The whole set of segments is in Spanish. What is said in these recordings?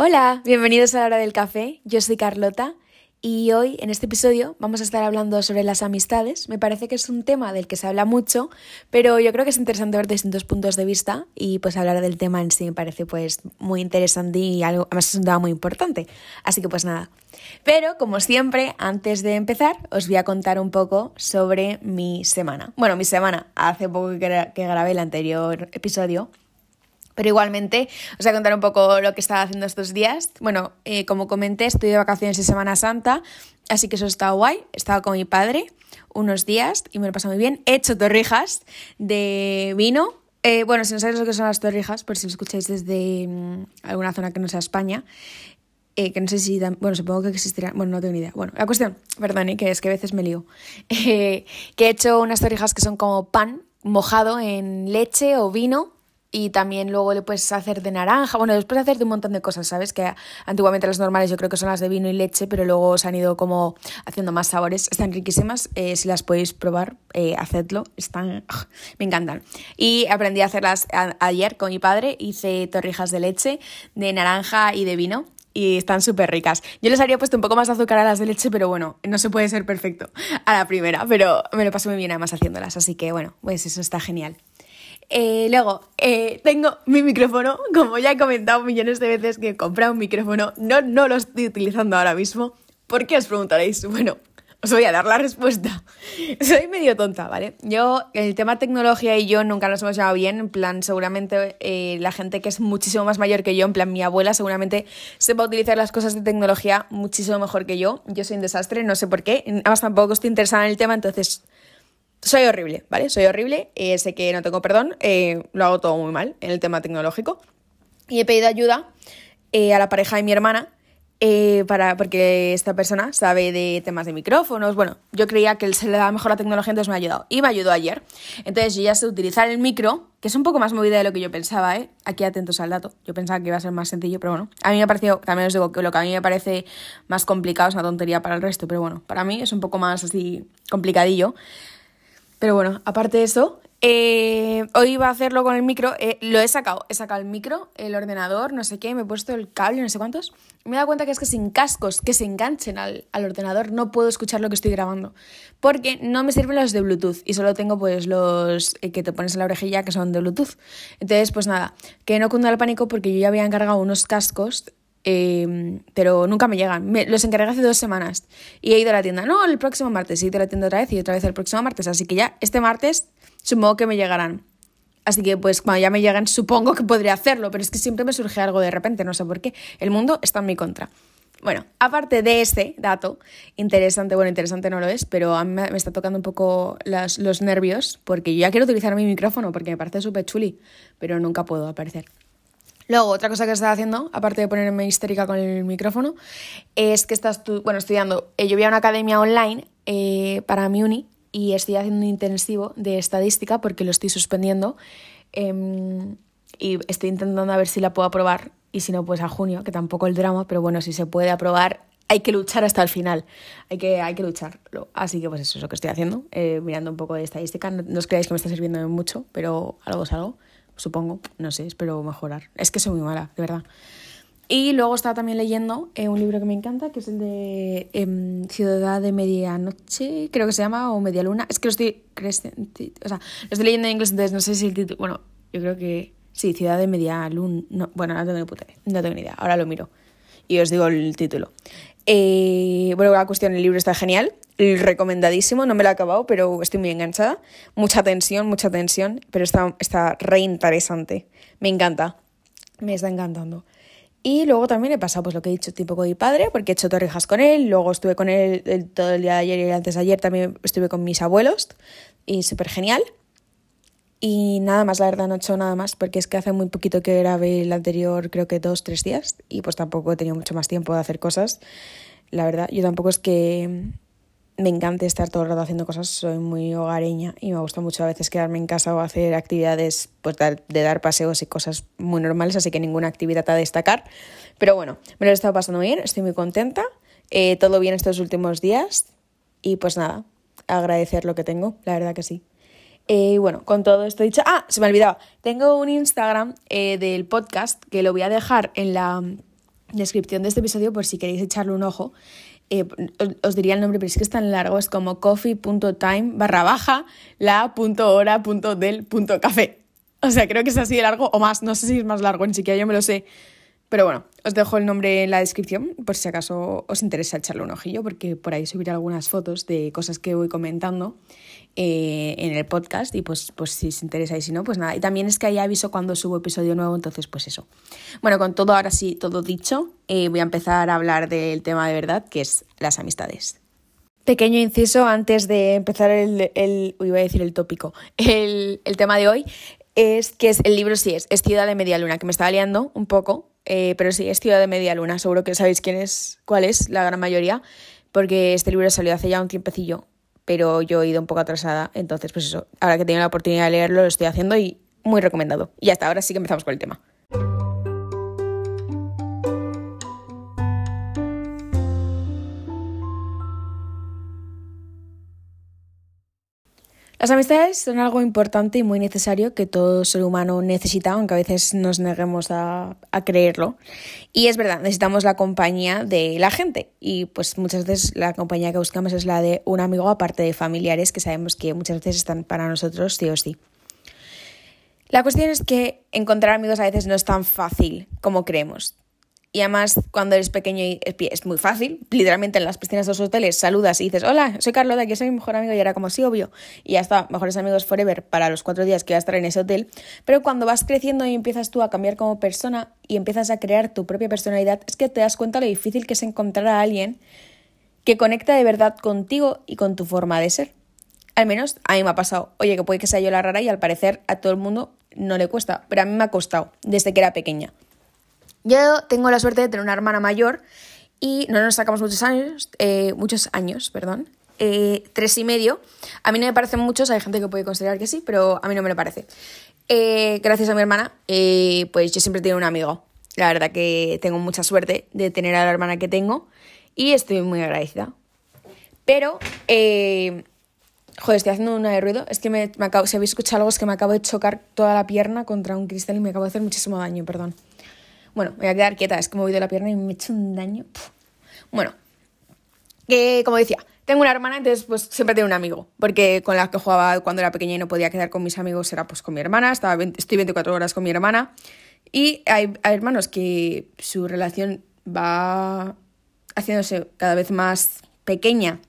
Hola, bienvenidos a la hora del café. Yo soy Carlota y hoy en este episodio vamos a estar hablando sobre las amistades. Me parece que es un tema del que se habla mucho, pero yo creo que es interesante ver distintos puntos de vista y pues hablar del tema en sí me parece pues muy interesante y algo, además es un tema muy importante. Así que pues nada. Pero como siempre, antes de empezar, os voy a contar un poco sobre mi semana. Bueno, mi semana, hace poco que, que grabé el anterior episodio pero igualmente os voy a contar un poco lo que estaba haciendo estos días. Bueno, eh, como comenté, estoy de vacaciones de Semana Santa, así que eso está guay. Estaba con mi padre unos días y me lo he muy bien. He hecho torrijas de vino. Eh, bueno, si no sabéis lo que son las torrijas, por si lo escucháis desde mm, alguna zona que no sea España, eh, que no sé si, bueno, supongo que existirán, bueno, no tengo ni idea. Bueno, la cuestión, perdón, que es que a veces me lío, que he hecho unas torrijas que son como pan mojado en leche o vino y también luego le puedes hacer de naranja, bueno, después hacer de un montón de cosas, ¿sabes? Que antiguamente las normales yo creo que son las de vino y leche, pero luego se han ido como haciendo más sabores, están riquísimas, eh, si las podéis probar, eh, hacedlo, están, me encantan. Y aprendí a hacerlas ayer con mi padre, hice torrijas de leche, de naranja y de vino. Y están súper ricas. Yo les habría puesto un poco más de azúcar a las de leche, pero bueno, no se puede ser perfecto a la primera, pero me lo paso muy bien además haciéndolas, así que bueno, pues eso está genial. Eh, luego, eh, tengo mi micrófono, como ya he comentado millones de veces que he comprado un micrófono, no, no lo estoy utilizando ahora mismo. ¿Por qué os preguntaréis? Bueno, os voy a dar la respuesta. Soy medio tonta, ¿vale? Yo, el tema tecnología y yo nunca nos hemos llevado bien. En plan, seguramente eh, la gente que es muchísimo más mayor que yo, en plan, mi abuela seguramente sepa utilizar las cosas de tecnología muchísimo mejor que yo. Yo soy un desastre, no sé por qué. Además, tampoco estoy interesada en el tema, entonces soy horrible, ¿vale? Soy horrible, eh, sé que no tengo perdón, eh, lo hago todo muy mal en el tema tecnológico. Y he pedido ayuda eh, a la pareja de mi hermana, para, porque esta persona sabe de temas de micrófonos. Bueno, yo creía que se le daba mejor la tecnología, entonces me ha ayudado. Y me ayudó ayer. Entonces yo ya sé utilizar el micro, que es un poco más movida de lo que yo pensaba, ¿eh? Aquí atentos al dato. Yo pensaba que iba a ser más sencillo, pero bueno. A mí me ha parecido, también os digo que lo que a mí me parece más complicado es una tontería para el resto, pero bueno, para mí es un poco más así complicadillo. Pero bueno, aparte de eso, eh, hoy iba a hacerlo con el micro, eh, lo he sacado, he sacado el micro, el ordenador, no sé qué, me he puesto el cable, no sé cuántos. Me he dado cuenta que es que sin cascos que se enganchen al, ordenador no puedo escuchar lo que estoy grabando, porque no me sirven los de Bluetooth y solo tengo pues los eh, que te pones en la orejilla que son de Bluetooth. Entonces, pues nada, que no cunda el pánico porque yo ya había encargado unos cascos Em, pero nunca me llegan. los encargué hace dos semanas y he ido a la tienda. No, el próximo martes. He ido a la tienda otra vez y otra vez el próximo martes. Así que ya este martes supongo que me llegarán. Así que pues cuando ya me lleguen supongo que podría hacerlo, pero es que siempre me surge algo de repente, no sé por qué. El mundo está en mi contra. Bueno, aparte de este dato, interesante, bueno, interesante no lo es, pero a mí me está tocando un poco los nervios porque yo ya quiero utilizar mi micrófono porque me parece súper chuli, pero nunca puedo aparecer. Luego, otra cosa que estaba haciendo, aparte de ponerme histérica con el micrófono, es que estás bueno, estudiando. Eh, yo voy a una academia online eh, para mi uni y estoy haciendo un intensivo de estadística porque lo estoy suspendiendo. Em, y estoy intentando a ver si la puedo aprobar y si no, pues a junio, que tampoco el drama, pero bueno, si se puede aprobar, hay que luchar hasta el final. Hay que, hay que lucharlo. Así que pues eso es lo que estoy haciendo, eh, mirando un poco de estadística. No, no, os creáis que me está sirviendo mucho, pero algo es algo supongo, no sé, espero mejorar. Es que soy muy mala, de verdad. Y luego estaba también leyendo eh, un libro que me encanta, que es el de eh, Ciudad de Medianoche, creo que se llama, o Media Luna. Es que lo estoy, o sea, lo estoy leyendo en inglés, entonces no sé si el título... Bueno, yo creo que sí, Ciudad de Media Luna... No, bueno, no tengo puta no tengo ni idea, ahora lo miro. Y os digo el título. Eh, bueno, la cuestión, el libro está genial, recomendadísimo, no me lo he acabado, pero estoy muy enganchada. Mucha tensión, mucha tensión, pero está, está re interesante. Me encanta, me está encantando. Y luego también he pasado pues lo que he dicho, tipo con mi padre, porque he hecho torrijas con él, luego estuve con él todo el día de ayer y antes de ayer también estuve con mis abuelos y súper genial. Y nada más, la verdad, no he hecho nada más, porque es que hace muy poquito que grabé el anterior, creo que dos, tres días, y pues tampoco he tenido mucho más tiempo de hacer cosas. La verdad, yo tampoco es que me encanta estar todo el rato haciendo cosas, soy muy hogareña y me gusta mucho a veces quedarme en casa o hacer actividades pues, de dar paseos y cosas muy normales, así que ninguna actividad a destacar. Pero bueno, me lo he estado pasando bien, estoy muy contenta, eh, todo bien estos últimos días y pues nada, agradecer lo que tengo, la verdad que sí. Eh, bueno, con todo esto dicho, ah, se me olvidaba, tengo un Instagram eh, del podcast que lo voy a dejar en la descripción de este episodio por si queréis echarle un ojo. Eh, os diría el nombre, pero es que es tan largo, es como coffee.time barra baja la punto hora punto del punto café. O sea, creo que es así de largo o más, no sé si es más largo, ni siquiera yo me lo sé. Pero bueno, os dejo el nombre en la descripción por si acaso os interesa echarle un ojillo, porque por ahí subiré algunas fotos de cosas que voy comentando eh, en el podcast y pues, pues si os interesa y si no, pues nada. Y también es que ahí aviso cuando subo episodio nuevo, entonces pues eso. Bueno, con todo ahora sí, todo dicho, eh, voy a empezar a hablar del tema de verdad, que es las amistades. Pequeño inciso antes de empezar el, el voy a decir el tópico, el, el tema de hoy es que es, el libro sí es, es Ciudad de Media Luna, que me estaba liando un poco, eh, pero sí, es Ciudad de Media Luna, seguro que sabéis quién es, cuál es, la gran mayoría, porque este libro salió hace ya un tiempecillo, pero yo he ido un poco atrasada, entonces pues eso, ahora que tengo la oportunidad de leerlo, lo estoy haciendo y muy recomendado. Y hasta ahora sí que empezamos con el tema. Las amistades son algo importante y muy necesario que todo ser humano necesita, aunque a veces nos neguemos a, creerlo. Y es verdad, necesitamos la compañía de la gente. Y pues muchas veces la compañía que buscamos es la de un amigo, aparte de familiares, que sabemos que muchas veces están para nosotros sí o sí. La cuestión es que encontrar amigos a veces no es tan fácil como creemos. Y además, cuando eres pequeño es muy fácil. Literalmente en las piscinas de los hoteles saludas y dices, hola, soy Carlota, que soy mi mejor amigo. Y era como, sí, obvio. Y ya está, mejores amigos forever para los cuatro días que voy a estar en ese hotel. Pero cuando vas creciendo y empiezas tú a cambiar como persona y empiezas a crear tu propia personalidad, es que te das cuenta lo difícil que es encontrar a alguien que conecta de verdad contigo y con tu forma de ser. Al menos a mí me ha pasado. Oye, que puede que sea yo la rara y al parecer a todo el mundo no le cuesta. Pero a mí me ha costado desde que era pequeña. Yo tengo la suerte de tener una hermana mayor y no nos sacamos muchos años, eh, muchos años, perdón, eh, tres y medio. A mí no me parecen muchos, hay gente que puede considerar que sí, pero a mí no me lo parece. Eh, gracias a mi hermana, pues yo siempre he tenido un amigo. La verdad que tengo mucha suerte de tener a la hermana que tengo y estoy muy agradecida. Pero, joder, estoy haciendo una de ruido. Es que me, acabo, si habéis escuchado algo es que me acabo de chocar toda la pierna contra un cristal y me acabo de hacer muchísimo daño, perdón. Bueno, voy a quedar quieta, es que me he movido la pierna y me he hecho un daño. Bueno, que como decía, tengo una hermana, entonces pues siempre tengo un amigo, porque con la que jugaba cuando era pequeña y no podía quedar con mis amigos era pues con mi hermana, estaba estoy 24 horas con mi hermana y hay, hay hermanos que su relación va haciéndose cada vez más pequeña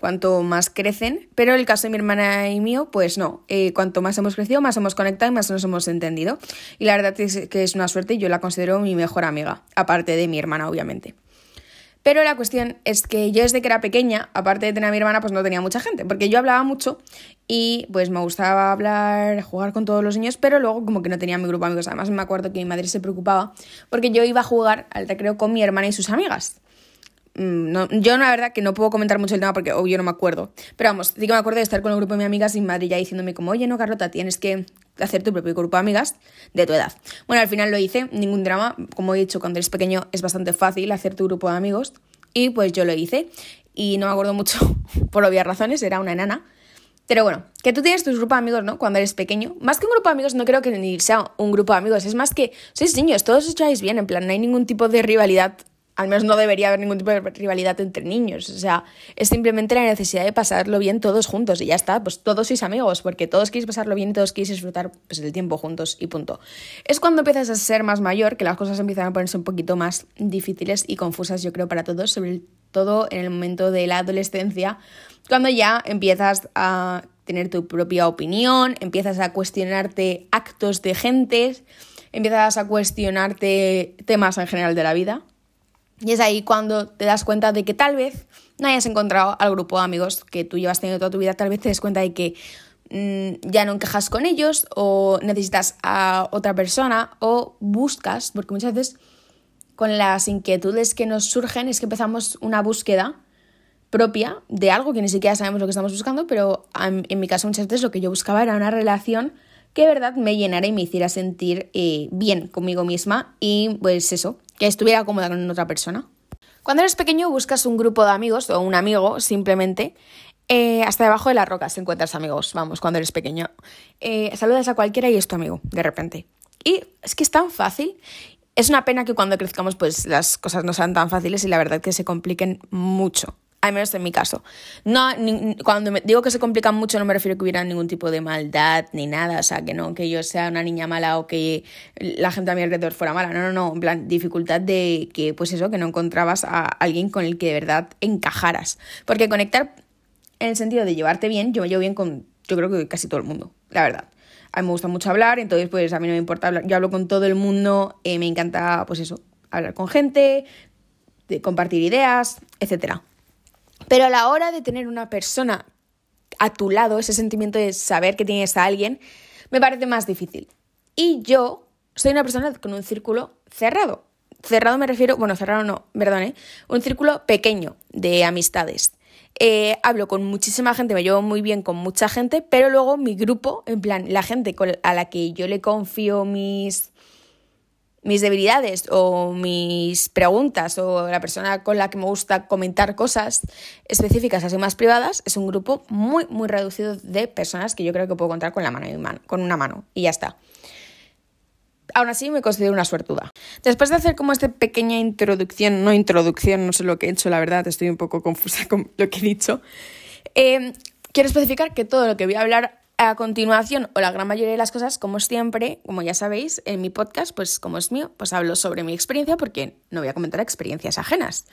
cuanto más crecen, pero el caso de mi hermana y mío, pues no. Eh, cuanto más hemos crecido, más hemos conectado y más nos hemos entendido. Y la verdad es que es una suerte y yo la considero mi mejor amiga, aparte de mi hermana, obviamente. Pero la cuestión es que yo desde que era pequeña, aparte de tener a mi hermana, pues no tenía mucha gente, porque yo hablaba mucho y pues me gustaba hablar, jugar con todos los niños, pero luego como que no tenía mi grupo de amigos. Además me acuerdo que mi madre se preocupaba porque yo iba a jugar al recreo con mi hermana y sus amigas. Mm, no, yo la verdad que no puedo comentar mucho el tema porque obvio no me acuerdo. Pero vamos, sí que me acuerdo de estar con un grupo de mis amigas y madre ya diciéndome como, oye, no, Carlota, tienes que hacer tu propio grupo de amigas de tu edad. Bueno, al final lo hice, ningún drama. Como he dicho, cuando eres pequeño es bastante fácil hacer tu grupo de amigos. Y pues yo lo hice. Y no me acuerdo mucho por obvias razones, era una enana. Pero bueno, que tú tienes tus grupos de amigos, ¿no? Cuando eres pequeño. Más que un grupo de amigos, no creo que ni sea un grupo de amigos. Es más que sois niños, todos os bien. En plan, no hay ningún tipo de rivalidad al menos no debería haber ningún tipo de rivalidad entre niños. O sea, es simplemente la necesidad de pasarlo bien todos juntos y ya está, pues todos sois amigos, porque todos queréis pasarlo bien y todos queréis disfrutar pues, el tiempo juntos y punto. Es cuando empiezas a ser más mayor que las cosas empiezan a ponerse un poquito más difíciles y confusas, yo creo, para todos, sobre todo en el momento de la adolescencia, cuando ya empiezas a tener tu propia opinión, empiezas a cuestionarte actos de gentes, empiezas a cuestionarte temas en general de la vida y es ahí cuando te das cuenta de que tal vez no hayas encontrado al grupo de amigos que tú llevas teniendo toda tu vida, tal vez te des cuenta de que mm, ya no encajas con ellos o necesitas a otra persona o buscas, porque muchas veces con las inquietudes que nos surgen es que empezamos una búsqueda propia de algo que ni siquiera sabemos lo que estamos buscando, pero en, mi caso muchas veces lo que yo buscaba era una relación que de verdad me llenara y me hiciera sentir eh, bien conmigo misma y pues eso, que estuviera cómoda con otra persona. Cuando eres pequeño buscas un grupo de amigos o un amigo simplemente. Eh, hasta debajo de las rocas encuentras amigos, vamos, cuando eres pequeño. Eh, saludas a cualquiera y es tu amigo, de repente. Y es que es tan fácil. es una pena que cuando crezcamos pues las cosas no sean tan fáciles y la verdad que se compliquen mucho al menos en mi caso. No, cuando me digo que se complican mucho no me refiero a que hubiera ningún tipo de maldad ni nada, o sea, que no, que yo sea una niña mala o que la gente a mi alrededor fuera mala, no, no, no, en plan, dificultad de que, pues eso, que no encontrabas a alguien con el que de verdad encajaras. Porque conectar en el sentido de llevarte bien, yo me llevo bien con, yo creo que casi todo el mundo, la verdad. A mí me gusta mucho hablar, entonces pues a mí no me importa hablar, yo hablo con todo el mundo, eh, me encanta, pues eso, hablar con gente, de compartir ideas, etcétera. Pero a la hora de tener una persona a tu lado, ese sentimiento de saber que tienes a alguien, me parece más difícil. Y yo soy una persona con un círculo cerrado. Cerrado me refiero, bueno, cerrado no, perdón, ¿eh? un círculo pequeño de amistades. Eh, hablo con muchísima gente, me llevo muy bien con mucha gente, pero luego mi grupo, en plan, la gente a la que yo le confío mis, mis debilidades o mis preguntas o la persona con la que me gusta comentar cosas específicas así más privadas es un grupo muy muy reducido de personas que yo creo que puedo contar con la mano, con una mano y ya está. Aún así me considero una suertuda. Después de hacer como esta pequeña introducción, no introducción, no sé lo que he hecho, la verdad, estoy un poco confusa con lo que he dicho. Eh, quiero especificar que todo lo que voy a hablar a continuación, o la gran mayoría de las cosas, como siempre, como ya sabéis, en mi podcast, pues como es mío, pues hablo sobre mi experiencia porque no voy a comentar experiencias ajenas.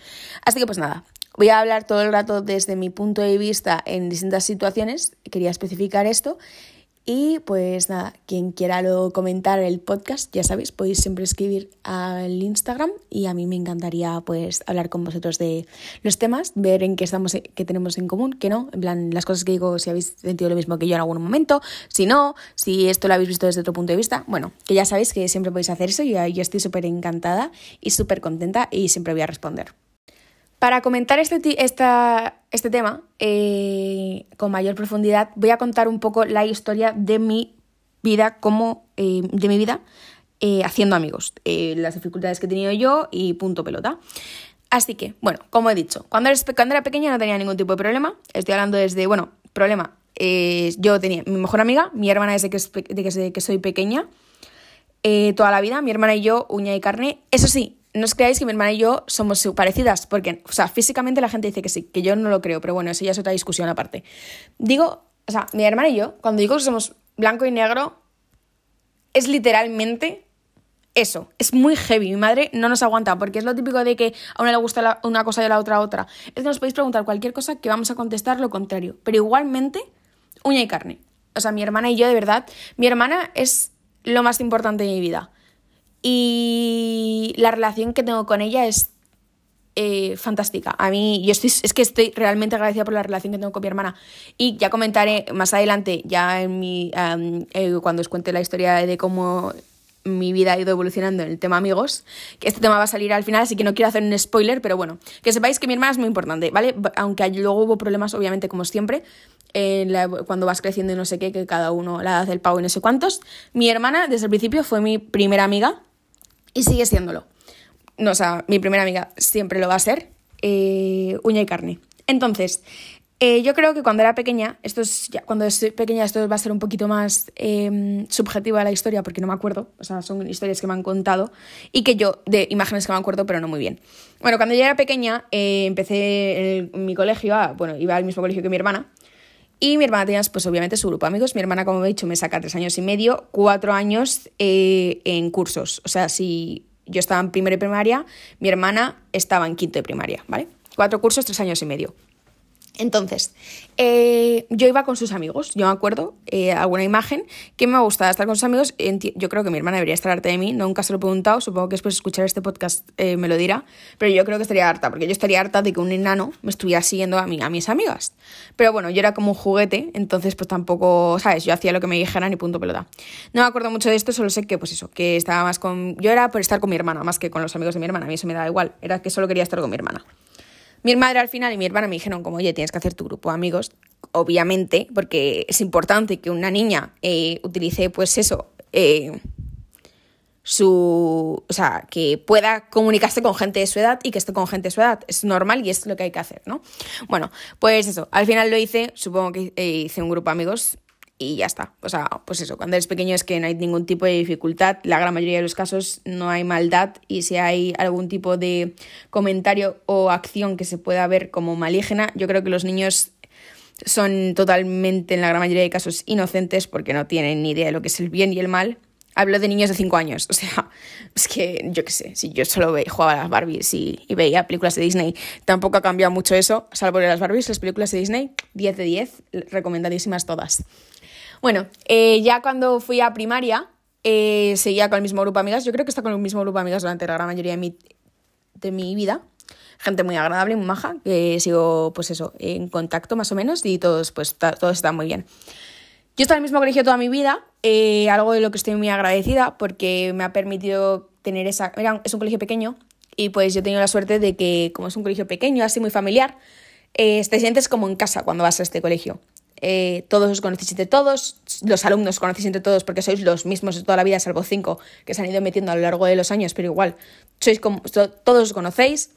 Así que pues nada, voy a hablar todo el rato desde mi punto de vista en distintas situaciones, quería especificar esto y pues nada, quien quiera lo comentar el podcast, ya sabéis, podéis siempre escribir al Instagram y a mí me encantaría pues hablar con vosotros de los temas, ver en qué estamos, qué tenemos en común, qué no, en plan las cosas que digo, si habéis sentido lo mismo que yo en algún momento, si no, si esto lo habéis visto desde otro punto de vista, bueno, que ya sabéis que siempre podéis hacer eso y yo estoy súper encantada y súper contenta y siempre voy a responder. Para comentar este, este tema eh, con mayor profundidad, voy a contar un poco la historia de mi vida como eh, de mi vida eh, haciendo amigos, las dificultades que he tenido yo y punto pelota. Así que, bueno, como he dicho, cuando, era pequeña no tenía ningún tipo de problema. Estoy hablando desde, bueno, problema. yo tenía mi mejor amiga, mi hermana desde que, desde que soy pequeña, toda la vida, mi hermana y yo, uña y carne. Eso sí, no os creáis que mi hermana y yo somos parecidas, porque, o sea, físicamente la gente dice que sí, que yo no lo creo, pero bueno, eso ya es otra discusión aparte. Digo, o sea, mi hermana y yo, cuando digo que somos blanco y negro, es literalmente eso, es muy heavy. Mi madre no nos aguanta porque es lo típico de que a una le gusta una cosa y a la otra otra. Es que nos podéis preguntar cualquier cosa que vamos a contestar lo contrario, pero igualmente uña y carne. O sea, mi hermana y yo de verdad, mi hermana es lo más importante de mi vida. Y la relación que tengo con ella es eh, fantástica. A mí, yo estoy, es que estoy realmente agradecida por la relación que tengo con mi hermana. Y ya comentaré más adelante, ya en mi, eh, cuando os cuente la historia de cómo mi vida ha ido evolucionando en el tema amigos, que este tema va a salir al final, así que no quiero hacer un spoiler, pero bueno, que sepáis que mi hermana es muy importante, ¿vale? Aunque luego hubo problemas, obviamente, como siempre, cuando vas creciendo y no sé qué, que cada uno la edad del pavo y no sé cuántos. Mi hermana, desde el principio, fue mi primera amiga y sigue siéndolo. No, o sea, mi primera amiga siempre lo va a ser, eh, uña y carne. Entonces, eh, yo creo que cuando era pequeña, esto es ya, cuando estoy pequeña esto va a ser un poquito más eh, subjetiva la historia porque no me acuerdo, o sea, son historias que me han contado y que yo, de imágenes que me acuerdo, pero no muy bien. Bueno, cuando yo era pequeña, eh, empecé en, mi colegio, bueno, iba al mismo colegio que mi hermana, y mi hermana tenía, pues obviamente, su grupo de amigos. Mi hermana, como he dicho, me saca tres años y medio, cuatro años eh, en cursos. O sea, si yo estaba en primero de primaria, mi hermana estaba en quinto de primaria, ¿vale? Cuatro cursos, tres años y medio. Entonces, eh, yo iba con sus amigos, yo me acuerdo, eh, alguna imagen que me gustaba estar con sus amigos. Yo creo que mi hermana debería estar harta de mí, nunca se lo he preguntado, supongo que después de escuchar este podcast eh, me lo dirá, pero yo creo que estaría harta, porque yo estaría harta de que un enano me estuviera siguiendo a, mí, a mis amigas. Pero bueno, yo era como un juguete, entonces pues tampoco, ¿sabes? Yo hacía lo que me dijeran y punto pelota. No me acuerdo mucho de esto, solo sé que pues eso, que estaba más con... Yo era por estar con mi hermana, más que con los amigos de mi hermana, a mí eso me da igual, era que solo quería estar con mi hermana. Mi madre al final y mi hermana me dijeron como, oye, tienes que hacer tu grupo de amigos, obviamente, porque es importante que una niña eh, utilice pues eso, eh, su, o sea, que pueda comunicarse con gente de su edad y que esté con gente de su edad. Es normal y es lo que hay que hacer, ¿no? Bueno, pues eso, al final lo hice, supongo que eh, hice un grupo de amigos y ya está. O sea, pues eso, cuando eres pequeño es que no hay ningún tipo de dificultad, la gran mayoría de los casos no hay maldad y si hay algún tipo de comentario o acción que se pueda ver como maligna, yo creo que los niños son totalmente, en la gran mayoría de casos, inocentes porque no tienen ni idea de lo que es el bien y el mal. Hablo de niños de 5 años, o sea, es que yo qué sé, si yo solo ve, jugaba a las Barbies y, veía películas de Disney, tampoco ha cambiado mucho eso, salvo las Barbies, las películas de Disney, 10 de 10, recomendadísimas todas. Bueno, eh, ya cuando fui a primaria, eh, seguía con el mismo grupo de amigas. Yo creo que está con el mismo grupo de amigas durante la gran mayoría de mi, de mi vida. Gente muy agradable, muy maja, que sigo, pues eso, en contacto más o menos y todos, pues, todos están muy bien. Yo he estado en el mismo colegio toda mi vida, eh, algo de lo que estoy muy agradecida porque me ha permitido tener esa... es un colegio pequeño y pues yo he tenido la suerte de que, como es un colegio pequeño, así muy familiar, te sientes como en casa cuando vas a este colegio. Eh, todos os conocéis entre todos, los alumnos os conocéis entre todos porque sois los mismos de toda la vida, salvo cinco que se han ido metiendo a lo largo de los años, pero igual, sois todos os conocéis,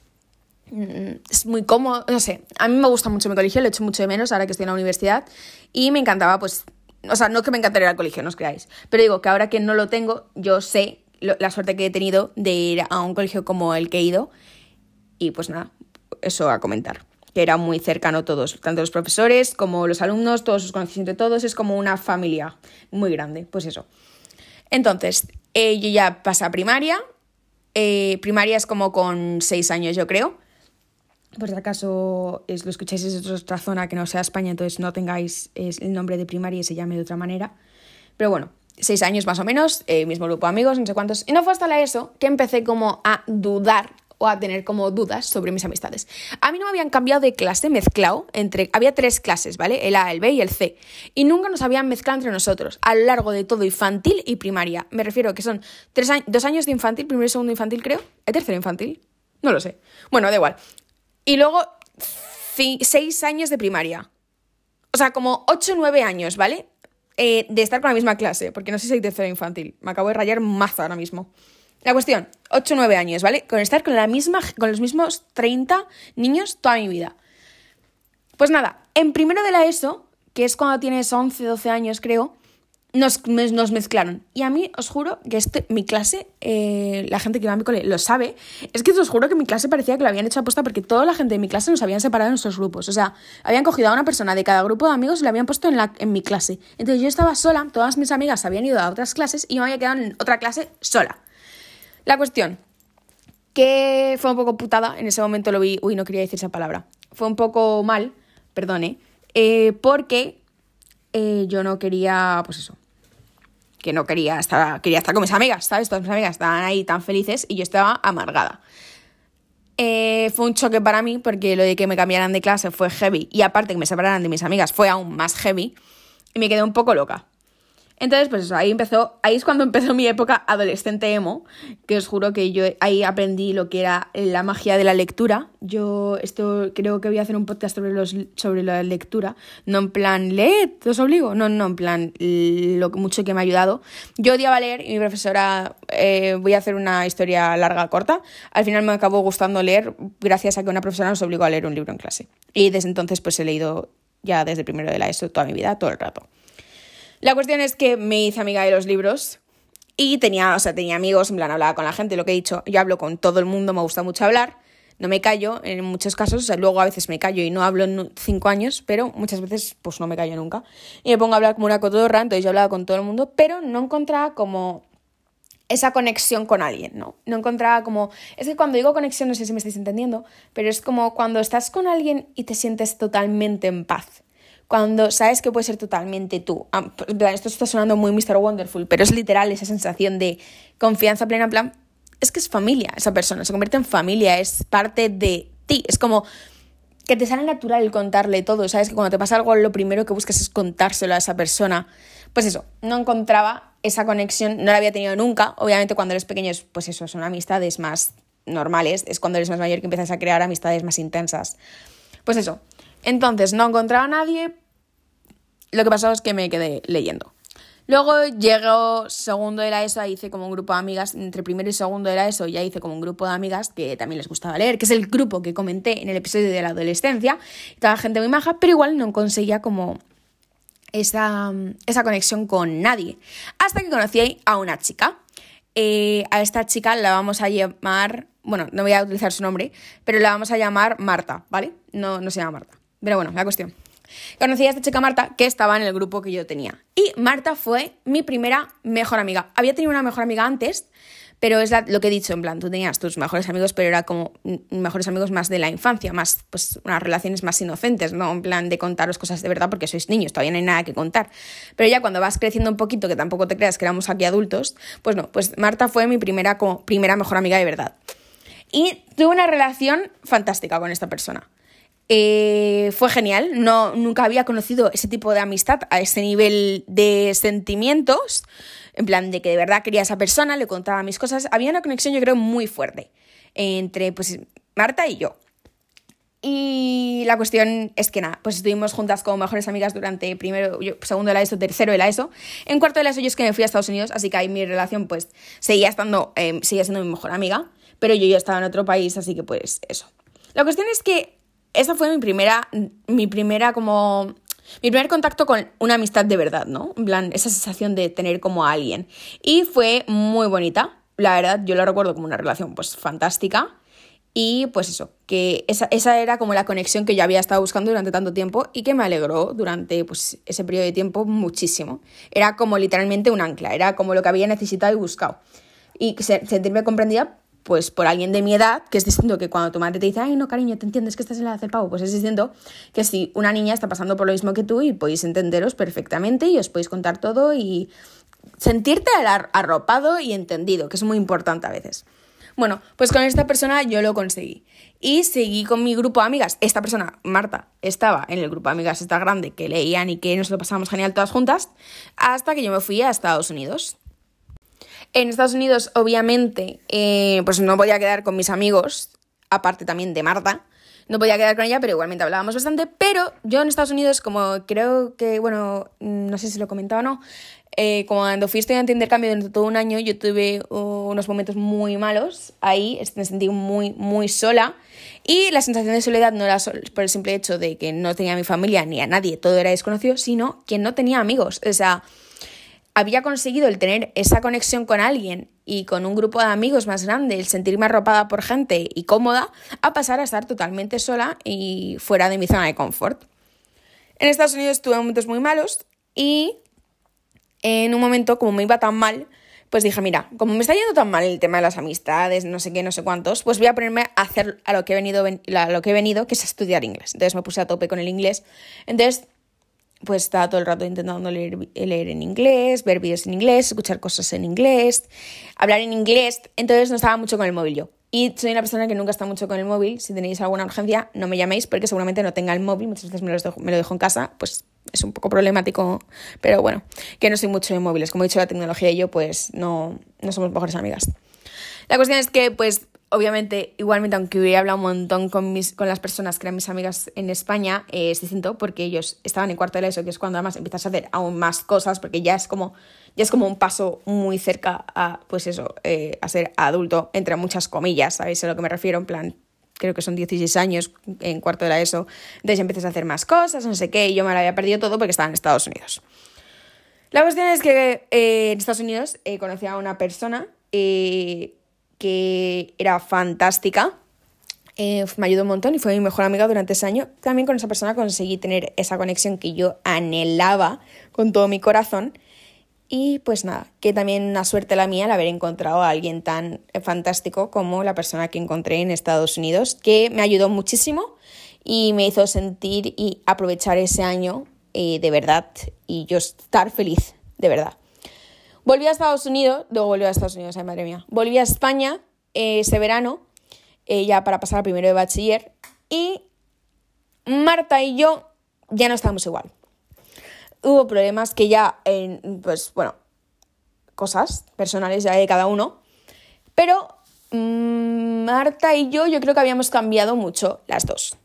mm, es muy cómodo, no sé, a mí me gusta mucho mi colegio, lo echo mucho de menos ahora que estoy en la universidad y me encantaba, pues, o sea, no que me encantaría ir al colegio, no os creáis, pero digo que ahora que no lo tengo, yo sé la suerte que he tenido de ir a un colegio como el que he ido y pues nada, eso a comentar que era muy cercano todos, tanto los profesores como los alumnos, todos os conocéis entre todos, es como una familia muy grande, pues eso. Entonces, eh, yo ya pasé a primaria, eh, primaria es como con seis años yo creo, por si acaso es, lo escucháis desde otra zona que no sea España, entonces no tengáis el nombre de primaria y se llame de otra manera, pero bueno, seis años más o menos, eh, mismo grupo de amigos, no sé cuántos, y no fue hasta la ESO que empecé como a dudar o a tener como dudas sobre mis amistades. A mí no me habían cambiado de clase mezclado entre... Había tres clases, ¿vale? El A, el B y el C. Y nunca nos habían mezclado entre nosotros a lo largo de todo infantil y primaria. Me refiero a que son tres dos años de infantil, primero y segundo infantil creo. ¿El tercero infantil? No lo sé. Bueno, da igual. Y luego seis años de primaria. O sea, como ocho o nueve años, ¿vale? Eh, de estar con la misma clase, porque no sé si hay tercero infantil. Me acabo de rayar mazo ahora mismo. La cuestión, 8 o 9 años, ¿vale? Con estar con, la misma, con los mismos 30 niños toda mi vida. Pues nada, en primero de la ESO, que es cuando tienes 11, 12 años creo, nos, nos mezclaron. Y a mí os juro que este, mi clase, eh, la gente que va a mi cole lo sabe, es que os juro que mi clase parecía que lo habían hecho aposta porque toda la gente de mi clase nos habían separado en nuestros grupos. O sea, habían cogido a una persona de cada grupo de amigos y la habían puesto en, la, en mi clase. Entonces yo estaba sola, todas mis amigas habían ido a otras clases y yo me había quedado en otra clase sola. La cuestión, que fue un poco putada, en ese momento lo vi, uy, no quería decir esa palabra, fue un poco mal, perdone, eh, porque eh, yo no quería, pues eso, que no quería estar, quería estar con mis amigas, ¿sabes? Todas mis amigas estaban ahí tan felices y yo estaba amargada. Eh, fue un choque para mí porque lo de que me cambiaran de clase fue heavy y aparte que me separaran de mis amigas fue aún más heavy y me quedé un poco loca. Entonces, pues eso, ahí empezó, ahí es cuando empezó mi época adolescente emo, que os juro que yo ahí aprendí lo que era la magia de la lectura. Yo esto creo que voy a hacer un podcast sobre los sobre la lectura, no en plan leed, os obligo, no, no, en plan lo mucho que me ha ayudado. Yo odiaba leer y mi profesora eh, voy a hacer una historia larga corta. Al final me acabó gustando leer gracias a que una profesora nos obligó a leer un libro en clase. Y desde entonces pues he leído ya desde primero de la ESO toda mi vida, todo el rato. La cuestión es que me hice amiga de los libros y tenía, o sea, tenía amigos, en plan, hablaba con la gente, lo que he dicho, yo hablo con todo el mundo, me gusta mucho hablar, no me callo en muchos casos, o sea, luego a veces me callo y no hablo en cinco años, pero muchas veces pues no me callo nunca. Y me pongo a hablar como una cotorra, entonces yo hablaba con todo el mundo, pero no encontraba como esa conexión con alguien, ¿no? No encontraba como... Es que cuando digo conexión, no sé si me estáis entendiendo, pero es como cuando estás con alguien y te sientes totalmente en paz cuando sabes que puede ser totalmente tú. Ah, esto está sonando muy Mr. Wonderful, pero es literal esa sensación de confianza plena, en plan, es que es familia esa persona, se convierte en familia, es parte de ti, es como que te sale natural el contarle todo, sabes que cuando te pasa algo lo primero que buscas es contárselo a esa persona. Pues eso, no encontraba esa conexión, no la había tenido nunca, obviamente cuando eres pequeño, pues eso, son amistades más normales, es cuando eres más mayor que empiezas a crear amistades más intensas. Pues eso, entonces no encontraba a nadie, lo que pasó es que me quedé leyendo. Luego llegó segundo de la ESO, hice como un grupo de amigas, entre primero y segundo de la ESO ya hice como un grupo de amigas que también les gustaba leer, que es el grupo que comenté en el episodio de la adolescencia, estaba gente muy maja, pero igual no conseguía como esa, esa conexión con nadie. Hasta que conocí a una chica. Eh, a esta chica la vamos a llamar, bueno, no voy a utilizar su nombre, pero la vamos a llamar Marta, ¿vale? No, no se llama Marta. Pero bueno, la cuestión. Conocí a esta chica Marta que estaba en el grupo que yo tenía. Y Marta fue mi primera mejor amiga. Había tenido una mejor amiga antes, pero es lo que he dicho, en plan, tú tenías tus mejores amigos, pero era como mejores amigos más de la infancia, más, pues, unas relaciones más inocentes, ¿no? En plan de contaros cosas de verdad porque sois niños, todavía no hay nada que contar. Pero ya cuando vas creciendo un poquito, que tampoco te creas que éramos aquí adultos, pues no, pues Marta fue mi primera, como primera mejor amiga de verdad. Y tuve una relación fantástica con esta persona. Eh, fue genial, no, nunca había conocido ese tipo de amistad a ese nivel de sentimientos, en plan de que de verdad quería a esa persona, le contaba mis cosas, había una conexión yo creo muy fuerte entre pues Marta y yo. Y la cuestión es que nada, pues estuvimos juntas como mejores amigas durante primero, segundo de la ESO, tercero de la ESO. En cuarto de la ESO yo es que me fui a Estados Unidos, así que ahí mi relación pues seguía estando, eh, seguía siendo mi mejor amiga, pero yo ya estaba en otro país, así que pues eso. La cuestión es que esa fue mi primera, mi primera como mi primer contacto con una amistad de verdad, ¿no? En plan, esa sensación de tener como a alguien. Y fue muy bonita. La verdad, yo lo recuerdo como una relación pues fantástica. Y pues eso, que esa, esa, era como la conexión que yo había estado buscando durante tanto tiempo y que me alegró durante pues, ese periodo de tiempo muchísimo. Era como literalmente un ancla, era como lo que había necesitado y buscado. Y sentirme comprendida pues por alguien de mi edad, que es distinto que cuando tu madre te dice, ay, no, cariño, te entiendes que estás en la edad del pavo, pues es distinto que si una niña está pasando por lo mismo que tú y podéis entenderos perfectamente y os podéis contar todo y sentirte arropado y entendido, que es muy importante a veces. Bueno, pues con esta persona yo lo conseguí. Y seguí con mi grupo de amigas. Esta persona, Marta, estaba en el grupo de amigas esta grande que leían y que nos lo pasábamos genial todas juntas, hasta que yo me fui a Estados Unidos. En Estados Unidos, obviamente, eh, pues no podía quedar con mis amigos, aparte también de Marta. No podía quedar con ella, pero igualmente hablábamos bastante. Pero yo en Estados Unidos, como creo que, bueno, no sé si lo comentaba o no, eh, cuando fui estudiante de intercambio durante todo un año, yo tuve unos momentos muy malos ahí, me sentí muy, muy sola. Y la sensación de soledad no era por el simple hecho de que no tenía a mi familia ni a nadie, todo era desconocido, sino que no tenía amigos. O sea, había conseguido el tener esa conexión con alguien y con un grupo de amigos más grande, el sentirme arropada por gente y cómoda, a pasar a estar totalmente sola y fuera de mi zona de confort. En Estados Unidos tuve momentos muy malos y en un momento, como me iba tan mal, pues dije, mira, como me está yendo tan mal el tema de las amistades, no sé qué, no sé cuántos, pues voy a ponerme a hacer a lo que he venido, a lo que he venido que es estudiar inglés. Entonces me puse a tope con el inglés. Entonces pues estaba todo el rato intentando leer, leer, en inglés, ver vídeos en inglés, escuchar cosas en inglés, hablar en inglés, entonces no estaba mucho con el móvil yo. Y soy una persona que nunca está mucho con el móvil, si tenéis alguna urgencia no me llaméis porque seguramente no tenga el móvil, muchas veces me lo, dejo, me lo dejo en casa, pues es un poco problemático, pero bueno, que no soy mucho de móviles, como he dicho la tecnología y yo pues no, no somos mejores amigas. La cuestión es que pues obviamente, igualmente, aunque hubiera hablado un montón con, mis, con las personas que eran mis amigas en España, eh, es distinto porque ellos estaban en cuarto de la ESO, que es cuando además empiezas a hacer aún más cosas, porque ya es como, ya es como un paso muy cerca a, pues eso, eh, a ser adulto, entre muchas comillas, ¿sabéis a lo que me refiero? En plan, creo que son 16 años en cuarto de la ESO, entonces empiezas a hacer más cosas, no sé qué, y yo me lo había perdido todo porque estaba en Estados Unidos. La cuestión es que eh, en Estados Unidos conocí a una persona que era fantástica. Eh, me ayudó un montón y fue mi mejor amiga durante ese año. También con esa persona conseguí tener esa conexión que yo anhelaba con todo mi corazón. Y pues nada, que también una suerte la mía el haber encontrado a alguien tan fantástico como la persona que encontré en Estados Unidos, que me ayudó muchísimo y me hizo sentir y aprovechar ese año eh, de verdad y yo estar feliz, de verdad. Volví a Estados Unidos, luego volví a Estados Unidos, ay madre mía. Volví a España eh, ese verano, eh, ya para pasar primero de bachiller, y Marta y yo ya no estábamos igual. Hubo problemas que ya, pues bueno, cosas personales ya de cada uno, pero mm, Marta y yo yo creo que habíamos cambiado mucho las dos.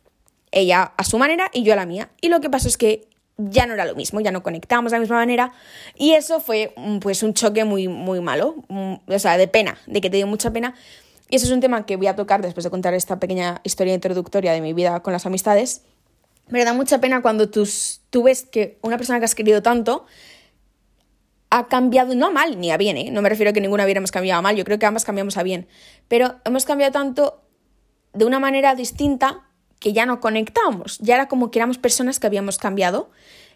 Ella a su manera y yo a la mía. Y lo que pasó es que ya no era lo mismo, ya no conectábamos de la misma manera y eso fue mm, pues un choque muy, muy malo, mm, o sea, de pena, de que te dio mucha pena. Y eso es un tema que voy a tocar después de contar esta pequeña historia introductoria de mi vida con las amistades. Me da mucha pena cuando tú ves que una persona que has querido tanto ha cambiado, no a mal ni a bien, ¿eh? no me refiero a que ninguna hubiéramos cambiado a mal, yo creo que ambas cambiamos a bien, pero hemos cambiado tanto de una manera distinta que ya no conectábamos, ya era como que éramos personas que habíamos cambiado,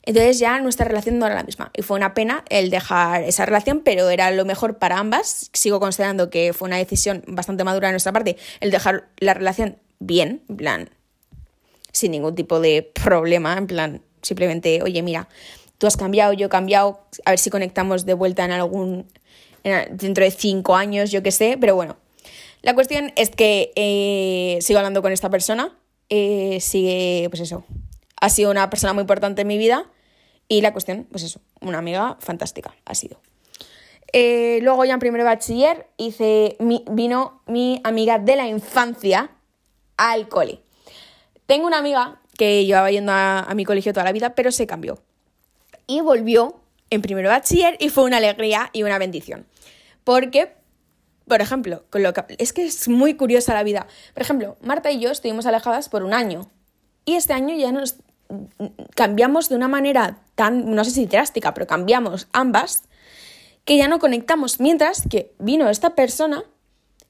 entonces ya nuestra relación no era la misma. Y fue una pena el dejar esa relación, pero era lo mejor para ambas, sigo considerando que fue una decisión bastante madura de nuestra parte el dejar la relación bien, en plan, sin ningún tipo de problema, en plan, simplemente, oye, mira, tú has cambiado, yo he cambiado, a ver si conectamos de vuelta en algún, dentro de cinco años, yo qué sé, pero bueno. La cuestión es que eh, sigo hablando con esta persona, eh, sigue, pues eso, ha sido una persona muy importante en mi vida y la cuestión, pues eso, una amiga fantástica ha sido. Eh, luego ya en primer bachiller hice, vino mi amiga de la infancia al cole. Tengo una amiga que llevaba yendo a, a mi colegio toda la vida, pero se cambió y volvió en primer bachiller y fue una alegría y una bendición. Porque, por ejemplo, con lo que, es que es muy curiosa la vida. Por ejemplo, Marta y yo estuvimos alejadas por un año y este año ya nos cambiamos de una manera tan, no sé si drástica, pero cambiamos ambas, que ya no conectamos, mientras que vino esta persona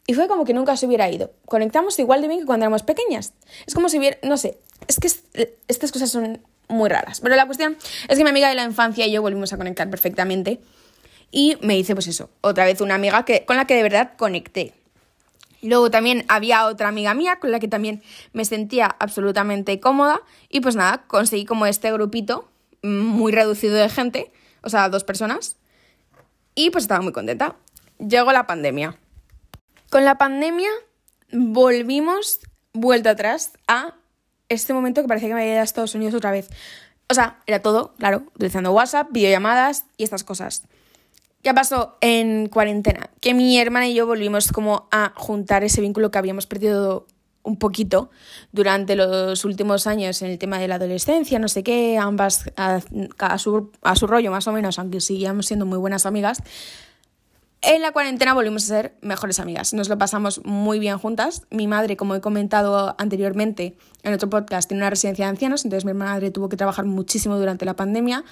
y fue como que nunca se hubiera ido. Conectamos igual de bien que cuando éramos pequeñas. Es como si hubiera, no sé, es que estas cosas son muy raras. Pero la cuestión es que mi amiga de la infancia y yo volvimos a conectar perfectamente. Y me hice, pues eso, otra vez una amiga que, con la que de verdad conecté. Luego también había otra amiga mía con la que también me sentía absolutamente cómoda. Y pues nada, conseguí como este grupito muy reducido de gente, o sea, dos personas. Y pues estaba muy contenta. Llegó la pandemia. Con la pandemia volvimos vuelta atrás a este momento que parecía que me había ido a Estados Unidos otra vez. O sea, era todo, claro, utilizando WhatsApp, videollamadas y estas cosas. ¿Qué pasó en cuarentena? Que mi hermana y yo volvimos como a juntar ese vínculo que habíamos perdido un poquito durante los últimos años en el tema de la adolescencia, no sé qué, ambas a, su, a su rollo más o menos, aunque seguíamos siendo muy buenas amigas. En la cuarentena volvimos a ser mejores amigas. Nos lo pasamos muy bien juntas. Mi madre, como he comentado anteriormente en otro podcast, tiene una residencia de ancianos, entonces mi madre tuvo que trabajar muchísimo durante la pandemia.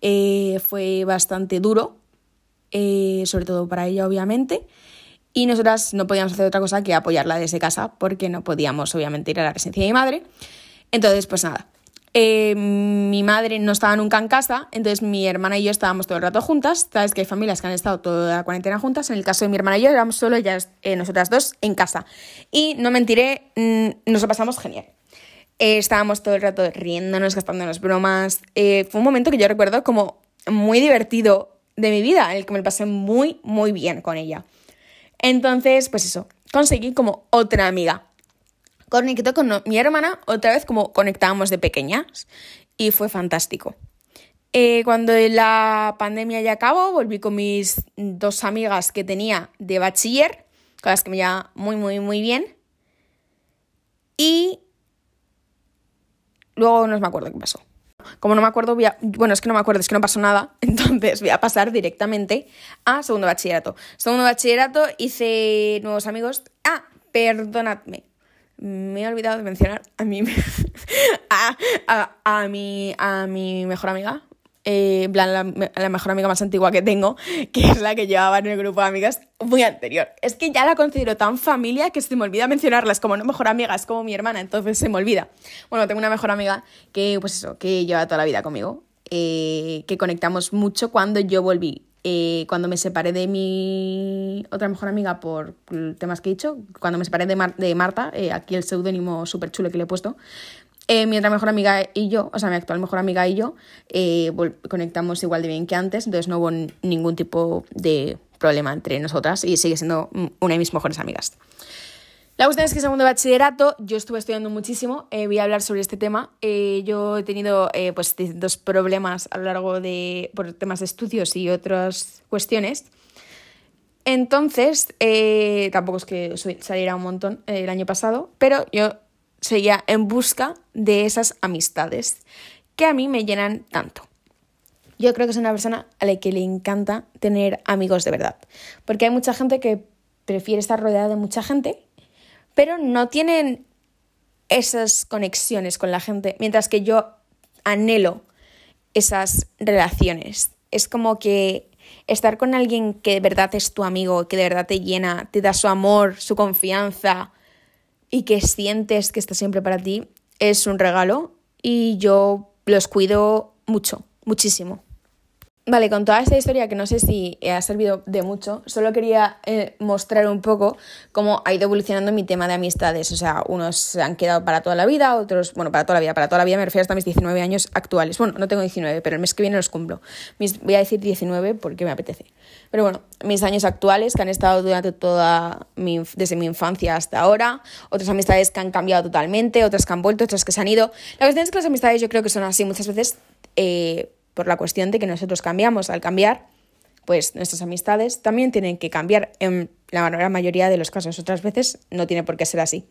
Eh, fue bastante duro, eh, sobre todo para ella, obviamente. Y nosotras no podíamos hacer otra cosa que apoyarla desde casa, porque no podíamos, obviamente, ir a la residencia de mi madre. Entonces, pues nada, eh, mi madre no estaba nunca en casa, entonces mi hermana y yo estábamos todo el rato juntas. Sabes que hay familias que han estado toda la cuarentena juntas. En el caso de mi hermana y yo éramos solo ellas, eh, nosotras dos en casa. Y no mentiré, mm, nos pasamos genial. Eh, estábamos todo el rato riéndonos, gastándonos bromas. fue un momento que yo recuerdo como muy divertido de mi vida, en el que me lo pasé muy, muy bien con ella. Entonces, pues eso, conseguí como otra amiga conectó con mi hermana, otra vez como conectábamos de pequeñas y fue fantástico. Eh, cuando la pandemia ya acabó, volví con mis dos amigas que tenía de bachiller, con las que me llevaba muy, muy, muy bien. Y luego no me acuerdo qué pasó. Como no me acuerdo, bueno, es que no me acuerdo, es que no pasó nada, entonces voy a pasar directamente a segundo bachillerato. Segundo bachillerato hice nuevos amigos. Ah, perdonadme, me he olvidado de mencionar a mi, a, a, mi, a mi mejor amiga, eh, la, mejor amiga más antigua que tengo, que es la que llevaba en el grupo de amigas muy anterior. Es que ya la considero tan familia que se me olvida mencionarlas como no mejor amiga, es como mi hermana, entonces se me olvida. Bueno, tengo una mejor amiga que, pues eso, que lleva toda la vida conmigo, eh, que conectamos mucho cuando yo volví eh, cuando me separé de mi otra mejor amiga por temas que he dicho, cuando me separé de, de Marta, eh, aquí el seudónimo súper chulo que le he puesto, eh, mi otra mejor amiga y yo, o sea, mi actual mejor amiga y yo, conectamos igual de bien que antes, entonces no hubo ningún tipo de problema entre nosotras y sigue siendo una de mis mejores amigas. La cuestión es que segundo bachillerato yo estuve estudiando muchísimo, eh, voy a hablar sobre este tema. Eh, yo he tenido eh, pues distintos problemas a lo largo de por temas de estudios y otras cuestiones. Entonces, tampoco es que saliera un montón el año pasado, pero yo seguía en busca de esas amistades que a mí me llenan tanto. Yo creo que soy una persona a la que le encanta tener amigos de verdad, porque hay mucha gente que prefiere estar rodeada de mucha gente pero no tienen esas conexiones con la gente, mientras que yo anhelo esas relaciones. Es como que estar con alguien que de verdad es tu amigo, que de verdad te llena, te da su amor, su confianza y que sientes que está siempre para ti, es un regalo y yo los cuido mucho, muchísimo. Vale, con toda esta historia que no sé si ha servido de mucho, solo quería eh, mostrar un poco cómo ha ido evolucionando mi tema de amistades. O sea, unos se han quedado para toda la vida, otros, bueno, para toda la vida, para toda la vida me refiero hasta mis 19 años actuales. Bueno, no tengo 19, pero el mes que viene los cumplo. Voy a decir 19 porque me apetece. Pero bueno, mis años actuales que han estado durante toda mi, desde mi infancia hasta ahora, otras amistades que han cambiado totalmente, otras que han vuelto, otras que se han ido. La cuestión es que las amistades yo creo que son así muchas veces. Eh, por la cuestión de que nosotros cambiamos. Al cambiar, pues nuestras amistades también tienen que cambiar en la mayoría de los casos. Otras veces no tiene por qué ser así.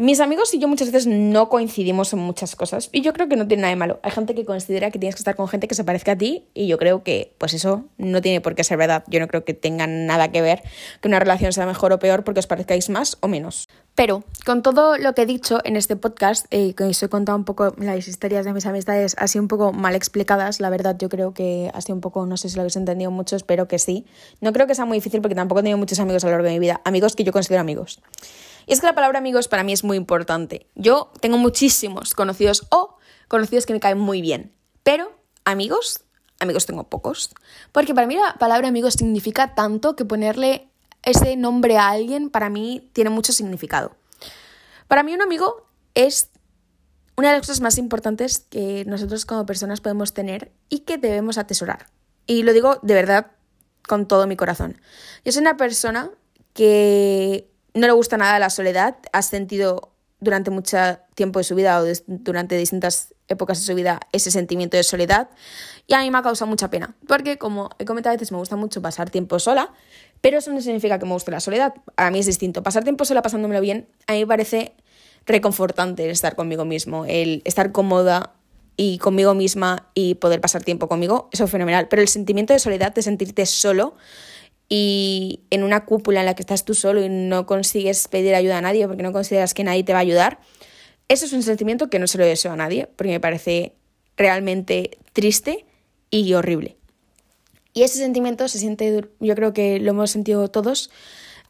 Mis amigos y yo muchas veces no coincidimos en muchas cosas y yo creo que no tiene nada de malo. Hay gente que considera que tienes que estar con gente que se parezca a ti y yo creo que pues eso no tiene por qué ser verdad. Yo no creo que tenga nada que ver que una relación sea mejor o peor porque os parezcáis más o menos. Pero con todo lo que he dicho en este podcast, eh, que os he contado un poco las historias de mis amistades así un poco mal explicadas, la verdad yo creo que sido un poco, no sé si lo habéis entendido mucho, espero que sí. No creo que sea muy difícil porque tampoco he tenido muchos amigos a lo largo de mi vida, amigos que yo considero amigos. Y es que la palabra amigos para mí es muy importante. Yo tengo muchísimos conocidos o conocidos que me caen muy bien, pero amigos, amigos tengo pocos. Porque para mí la palabra amigos significa tanto que ponerle ese nombre a alguien para mí tiene mucho significado. Para mí un amigo es una de las cosas más importantes que nosotros como personas podemos tener y que debemos atesorar. Y lo digo de verdad con todo mi corazón. Yo soy una persona que no le gusta nada la soledad, ha sentido durante mucho tiempo de su vida o durante distintas épocas de su vida ese sentimiento de soledad. Y a mí me ha causado mucha pena, porque como he comentado a veces me gusta mucho pasar tiempo sola, pero eso no significa que me guste la soledad, a mí es distinto. Pasar tiempo sola pasándomelo bien, a mí me parece reconfortante el estar conmigo mismo, el estar cómoda y conmigo misma y poder pasar tiempo conmigo, eso es fenomenal, pero el sentimiento de soledad, de sentirte solo, y en una cúpula en la que estás tú solo y no consigues pedir ayuda a nadie porque no consideras que nadie te va a ayudar, eso es un sentimiento que no se lo deseo a nadie porque me parece realmente triste y horrible. Y ese sentimiento se siente, yo creo que lo hemos sentido todos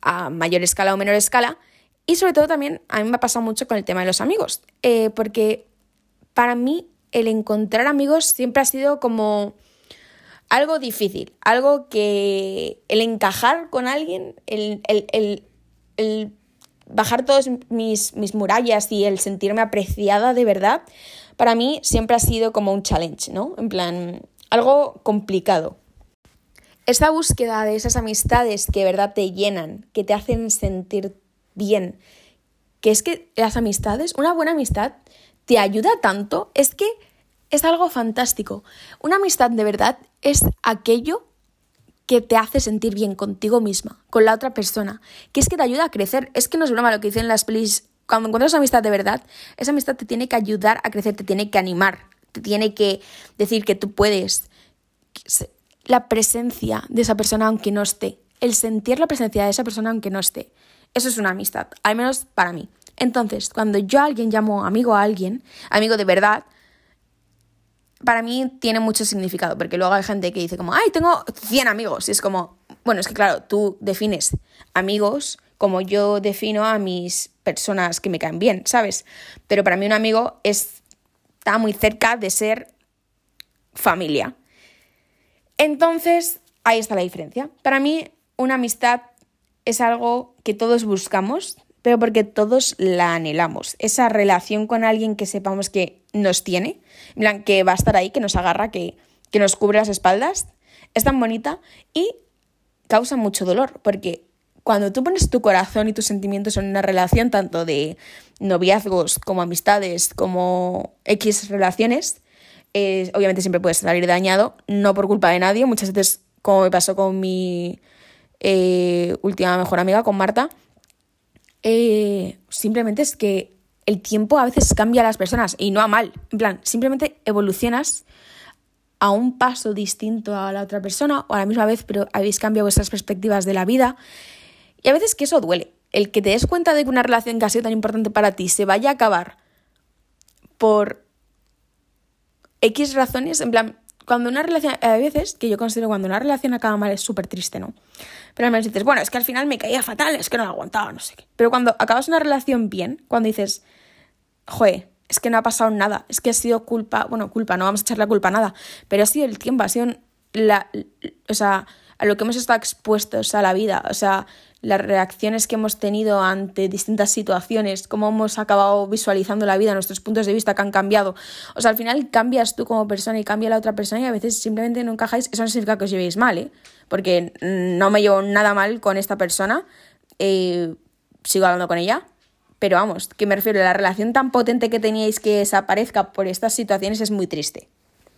a mayor escala o menor escala. Y sobre todo también a mí me ha pasado mucho con el tema de los amigos, eh, porque para mí el encontrar amigos siempre ha sido como algo difícil, algo que el encajar con alguien, el, bajar todas mis, mis, murallas y el sentirme apreciada de verdad, para mí siempre ha sido como un challenge, ¿no? En plan, algo complicado. Esa búsqueda de esas amistades que de verdad te llenan, que te hacen sentir bien, que es que las amistades, una buena amistad, te ayuda tanto, es que es algo fantástico. Una amistad de verdad es aquello que te hace sentir bien contigo misma, con la otra persona, que es que te ayuda a crecer. Es que no es broma lo que dicen las pelis. Cuando encuentras una amistad de verdad, esa amistad te tiene que ayudar a crecer, te tiene que animar, te tiene que decir que tú puedes. La presencia de esa persona aunque no esté, el sentir la presencia de esa persona aunque no esté, eso es una amistad, al menos para mí. Entonces, cuando yo a alguien llamo amigo a alguien, amigo de verdad, para mí tiene mucho significado, porque luego hay gente que dice como, ay, tengo 100 amigos. Y es como, bueno, es que claro, tú defines amigos como yo defino a mis personas que me caen bien, ¿sabes? Pero para mí un amigo está muy cerca de ser familia. Entonces, ahí está la diferencia. Para mí, una amistad es algo que todos buscamos, pero porque todos la anhelamos. Esa relación con alguien que sepamos que nos tiene, que va a estar ahí, que nos agarra, que, que nos cubre las espaldas, es tan bonita y causa mucho dolor, porque cuando tú pones tu corazón y tus sentimientos en una relación, tanto de noviazgos como amistades, como X relaciones, obviamente siempre puedes salir dañado, no por culpa de nadie, muchas veces, como me pasó con mi eh, última mejor amiga, con Marta, eh, simplemente es que el tiempo a veces cambia a las personas y no a mal. En plan, simplemente evolucionas a un paso distinto a la otra persona o a la misma vez, pero habéis cambiado vuestras perspectivas de la vida. Y a veces que eso duele. el que te des cuenta de que una relación que ha sido tan importante para ti se vaya a acabar por X razones, en plan, cuando una relación, a veces que yo considero cuando una relación acaba mal es súper triste, ¿no? Pero al menos dices, bueno, es que al final me caía fatal, es que no lo aguantaba, no sé qué. Pero cuando acabas una relación bien, cuando dices, joder, es que no ha pasado nada, es que ha sido culpa, bueno, culpa, no vamos a echar la culpa a nada, pero ha sido el tiempo, ha sido la, o sea, a lo que hemos estado expuestos a la vida, o sea, las reacciones que hemos tenido ante distintas situaciones, cómo hemos acabado visualizando la vida, nuestros puntos de vista que han cambiado. O sea, al final cambias tú como persona y cambia la otra persona y a veces simplemente no encajáis. Eso no significa que os llevéis mal, ¿eh? Porque no me llevo nada mal con esta persona, eh, sigo hablando con ella, pero vamos, que me refiero, la relación tan potente que teníais que desaparezca por estas situaciones es muy triste.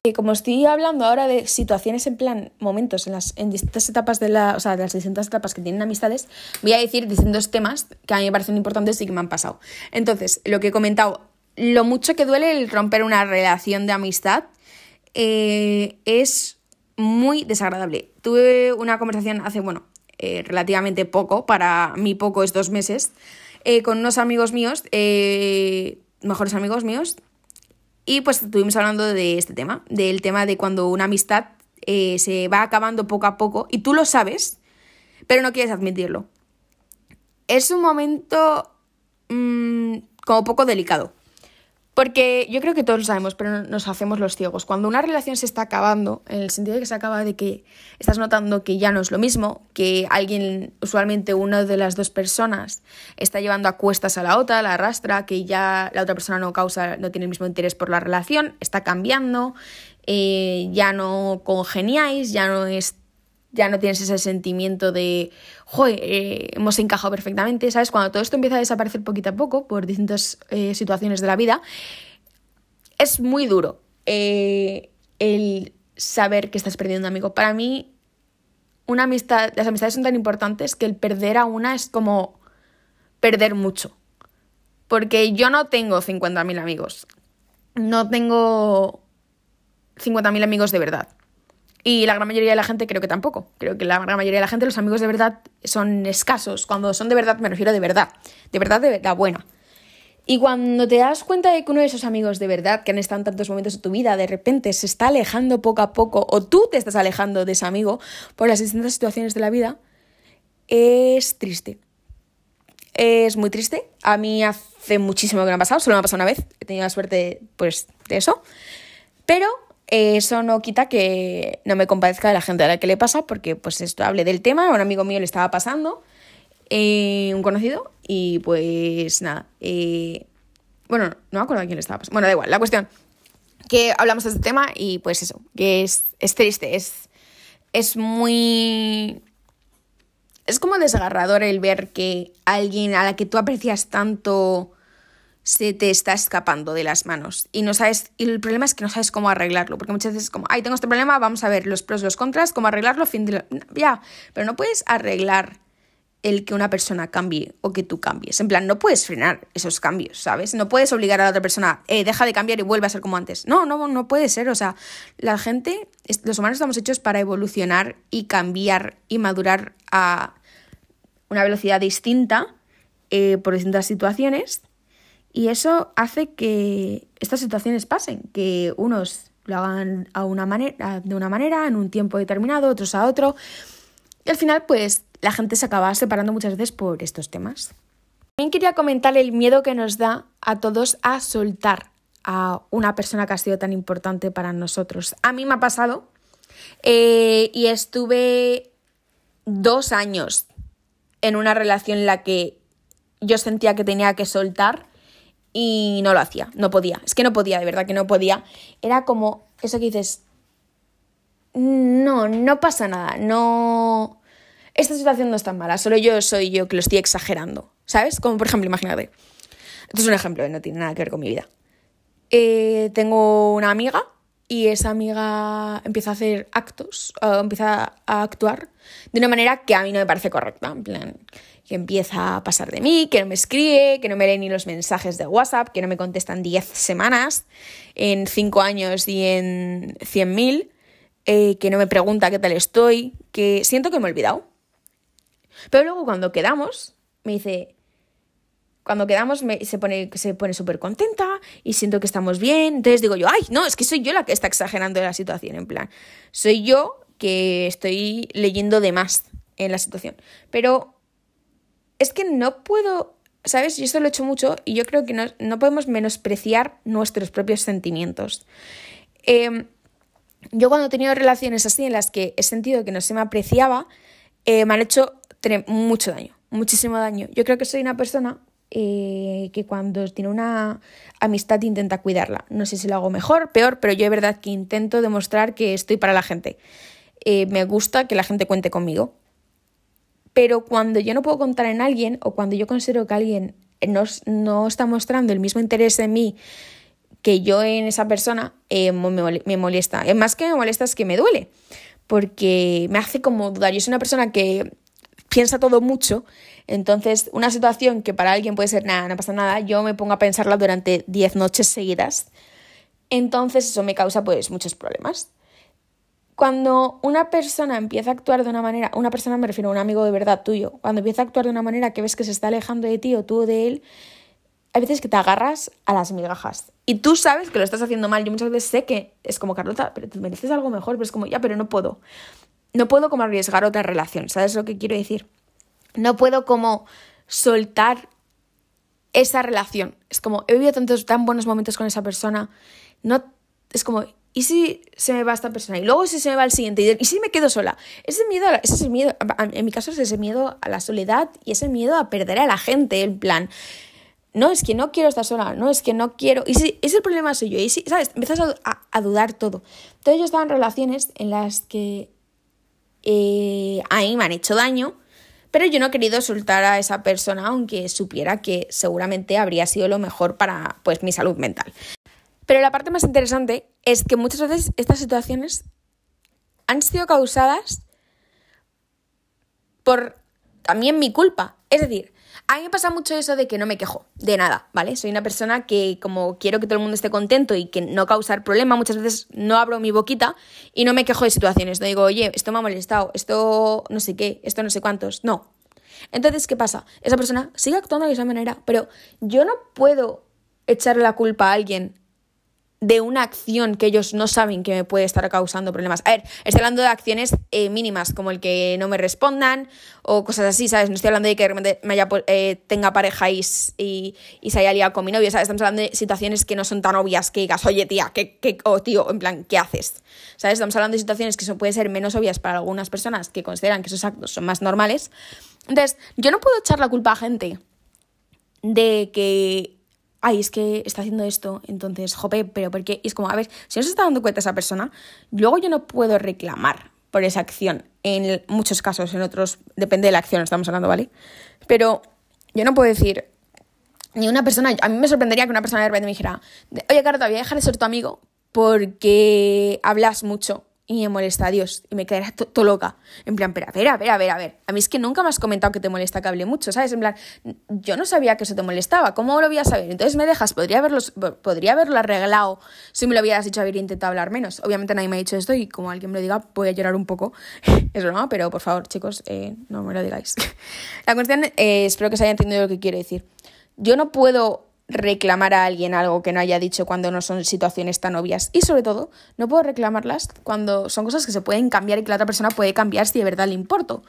Y como estoy hablando ahora de situaciones en plan, momentos en las en distintas etapas de la, o sea, de las distintas etapas que tienen amistades, voy a decir distintos temas que a mí me parecen importantes y que me han pasado. Entonces, lo que he comentado, lo mucho que duele el romper una relación de amistad eh, es muy desagradable. Tuve una conversación hace, bueno, eh, relativamente poco, para mí poco es dos meses, eh, con unos amigos míos, mejores amigos míos, y pues estuvimos hablando de este tema, del tema de cuando una amistad eh, se va acabando poco a poco y tú lo sabes, pero no quieres admitirlo. Es un momento mmm, como poco delicado. Porque yo creo que todos lo sabemos, pero nos hacemos los ciegos. Cuando una relación se está acabando, en el sentido de que se acaba de que estás notando que ya no es lo mismo, que alguien, usualmente una de las dos personas, está llevando a cuestas a la otra, la arrastra, que ya la otra persona no causa, no tiene el mismo interés por la relación, está cambiando, eh, ya no congeniáis, ya no es ya no tienes ese sentimiento de, joder, eh, hemos encajado perfectamente, ¿sabes? Cuando todo esto empieza a desaparecer poquito a poco por distintas eh, situaciones de la vida, es muy duro eh, el saber que estás perdiendo un amigo. Para mí, una amistad, las amistades son tan importantes que el perder a una es como perder mucho. Porque yo no tengo 50.000 amigos. No tengo 50.000 amigos de verdad. Y la gran mayoría de la gente creo que tampoco. Creo que la gran mayoría de la gente, los amigos de verdad, son escasos. Cuando son de verdad, me refiero de verdad. De verdad, de verdad buena. Y cuando te das cuenta de que uno de esos amigos de verdad que han estado en tantos momentos de tu vida, de repente se está alejando poco a poco, o tú te estás alejando de ese amigo por las distintas situaciones de la vida, es triste. Es muy triste. A mí hace muchísimo que no ha pasado, solo me ha pasado una vez. He tenido la suerte, pues, de eso. Pero eso no quita que no me compadezca de la gente a la que le pasa, porque pues esto hablé del tema, a un amigo mío le estaba pasando, eh, un conocido, y pues nada, eh, bueno, no me acuerdo a quién le estaba pasando, bueno, da igual, la cuestión, que hablamos de este tema y pues eso, que es, es triste, es, es muy... Es como desgarrador el ver que alguien a la que tú aprecias tanto se te está escapando de las manos y no sabes y el problema es que no sabes cómo arreglarlo porque muchas veces es como ay tengo este problema vamos a ver los pros los contras cómo arreglarlo fin de ya pero no puedes arreglar el que una persona cambie o que tú cambies. En plan no puedes frenar esos cambios sabes no puedes obligar a la otra persona eh, deja de cambiar y vuelve a ser como antes no no no puede ser o sea la gente los humanos estamos hechos para evolucionar y cambiar y madurar a una velocidad distinta eh, por distintas situaciones y eso hace que estas situaciones pasen, que unos lo hagan a una manera, de una manera, en un tiempo determinado, otros a otro. Y al final, pues, la gente se acaba separando muchas veces por estos temas. También quería comentar el miedo que nos da a todos a soltar a una persona que ha sido tan importante para nosotros. A mí me ha pasado eh, y estuve dos años en una relación en la que yo sentía que tenía que soltar y no lo hacía, no podía, es que no podía, de verdad que no podía. Era como eso que dices, no, no pasa nada, no... Esta situación no es tan mala, solo yo soy yo que lo estoy exagerando, ¿sabes? Como por ejemplo, imagínate, esto es un ejemplo, no tiene nada que ver con mi vida. Eh, tengo una amiga y esa amiga empieza a hacer actos, empieza a actuar de una manera que a mí no me parece correcta, en plan que empieza a pasar de mí, que no me escribe, que no me lee ni los mensajes de WhatsApp, que no me contestan 10 semanas, en 5 años y en 100.000, eh, que no me pregunta qué tal estoy, que siento que me he olvidado. Pero luego cuando quedamos, me dice, cuando quedamos me, se pone se pone súper contenta y siento que estamos bien. Entonces digo yo, ay, no, es que soy yo la que está exagerando la situación, en plan, soy yo que estoy leyendo de más en la situación. Pero es que no puedo, ¿sabes? Yo esto lo he hecho mucho y yo creo que no, no podemos menospreciar nuestros propios sentimientos. Em, yo cuando he tenido relaciones así en las que he sentido que no se me apreciaba, eh, me han hecho mucho daño, muchísimo daño. Yo creo que soy una persona eh, que cuando tiene una amistad intenta cuidarla. No sé si lo hago mejor, peor, pero yo de verdad que intento demostrar que estoy para la gente. Eh, me gusta que la gente cuente conmigo. Pero cuando yo no puedo contar en alguien o cuando yo considero que alguien no, no está mostrando el mismo interés en mí que yo en esa persona, eh, me, molesta. Más que me molesta es que me duele, porque me hace como dudar. Yo soy una persona que piensa todo mucho, entonces una situación que para alguien puede ser nada, no pasa nada, yo me pongo a pensarla durante 10 noches seguidas. Entonces eso me causa pues muchos problemas. Cuando una persona empieza a actuar de una manera, una persona me refiero a un amigo de verdad tuyo, cuando empieza a actuar de una manera que ves que se está alejando de ti o tú de él, hay veces que te agarras a las migajas. Y tú sabes que lo estás haciendo mal. Yo muchas veces sé que es como, Carlota, pero te mereces algo mejor, pero es como, ya, pero no puedo no puedo como arriesgar otra relación, ¿sabes lo que quiero decir? No puedo como soltar esa relación. Es como, he vivido tantos tan buenos momentos con esa persona, no, es como, ¿y si se me va esta persona? Y luego si se me va el siguiente, ¿y si me quedo sola? Ese miedo, ese es el miedo, en mi caso es ese miedo a la soledad y ese miedo a perder a la gente, en plan, no, es que no quiero estar sola, no, es que no quiero. Y si es el problema soy yo, y si, ¿sabes? Empiezas a, dudar todo. Entonces yo estaba en relaciones en las que eh, a mí me han hecho daño, pero yo no he querido soltar a esa persona aunque supiera que seguramente habría sido lo mejor para pues, mi salud mental. Pero la parte más interesante es que muchas veces estas situaciones han sido causadas por también mi culpa. Es decir, a mí me pasa mucho eso de que no me quejo de nada, ¿vale? Soy una persona que como quiero que todo el mundo esté contento y que no causar problema, muchas veces no abro mi boquita y no me quejo de situaciones. No digo, oye, esto me ha molestado, esto no sé qué, esto no sé cuántos. No. Entonces, ¿qué pasa? Esa persona sigue actuando de esa manera, pero yo no puedo echarle la culpa a alguien de una acción que ellos no saben que me puede estar causando problemas. A ver, estoy hablando de acciones eh, mínimas, como el que no me respondan o cosas así, ¿sabes? No estoy hablando de que realmente me haya, eh, tenga pareja y, y, se haya liado con mi novio, ¿sabes? Estamos hablando de situaciones que no son tan obvias que digas, oye, tía, ¿qué, qué, o tío, en plan, ¿qué haces? ¿Sabes? Estamos hablando de situaciones que son, pueden ser menos obvias para algunas personas que consideran que esos actos son más normales. Entonces, yo no puedo echar la culpa a gente de que ay, es que está haciendo esto, entonces, jope, pero ¿por qué? Y es como, a ver, si no se está dando cuenta esa persona, luego yo no puedo reclamar por esa acción. En muchos casos, en otros, depende de la acción, estamos hablando, ¿vale? Pero yo no puedo decir, ni una persona, a mí me sorprendería que una persona de repente me dijera, oye, Caro, te voy a dejar de ser tu amigo porque hablas mucho y me molesta a Dios y me quedará todo loca. En plan, pero a ver, a ver, a ver, a ver. A mí es que nunca me has comentado que te molesta que hable mucho, ¿sabes? En plan, yo no sabía que eso te molestaba. ¿Cómo lo voy a saber? Entonces me dejas, podría haberlo, podría haberlo arreglado si me lo hubieras dicho haber intentado hablar menos. Obviamente nadie me ha dicho esto y como alguien me lo diga, voy a llorar un poco. es broma, pero por favor, chicos, eh, no me lo digáis. La cuestión, eh, espero que se haya entendido lo que quiero decir. Yo no puedo reclamar a alguien algo que no haya dicho cuando no son situaciones tan obvias. Y sobre todo, no puedo reclamarlas cuando son cosas que se pueden cambiar y que la otra persona puede cambiar si de verdad le importo.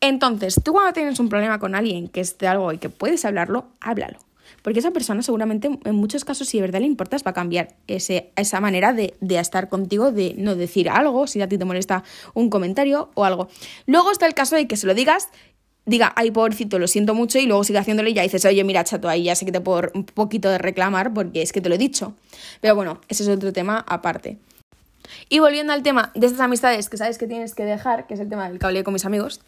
Entonces, tú cuando tienes un problema con alguien que es de algo y que puedes hablarlo, háblalo. Porque esa persona seguramente en muchos casos, si de verdad le importas, va a cambiar ese, esa manera de, de estar contigo, de no decir algo, si a ti te molesta un comentario o algo. Luego está el caso de que se lo digas diga, ay, pobrecito, lo siento mucho, y luego sigue haciéndole y ya dices, oye, mira, chato, ahí ya sé que te puedo un poquito de reclamar porque es que te lo he dicho. Pero bueno, ese es otro tema aparte. Y volviendo al tema de estas amistades que sabes que tienes que dejar, que es el tema del que con mis amigos,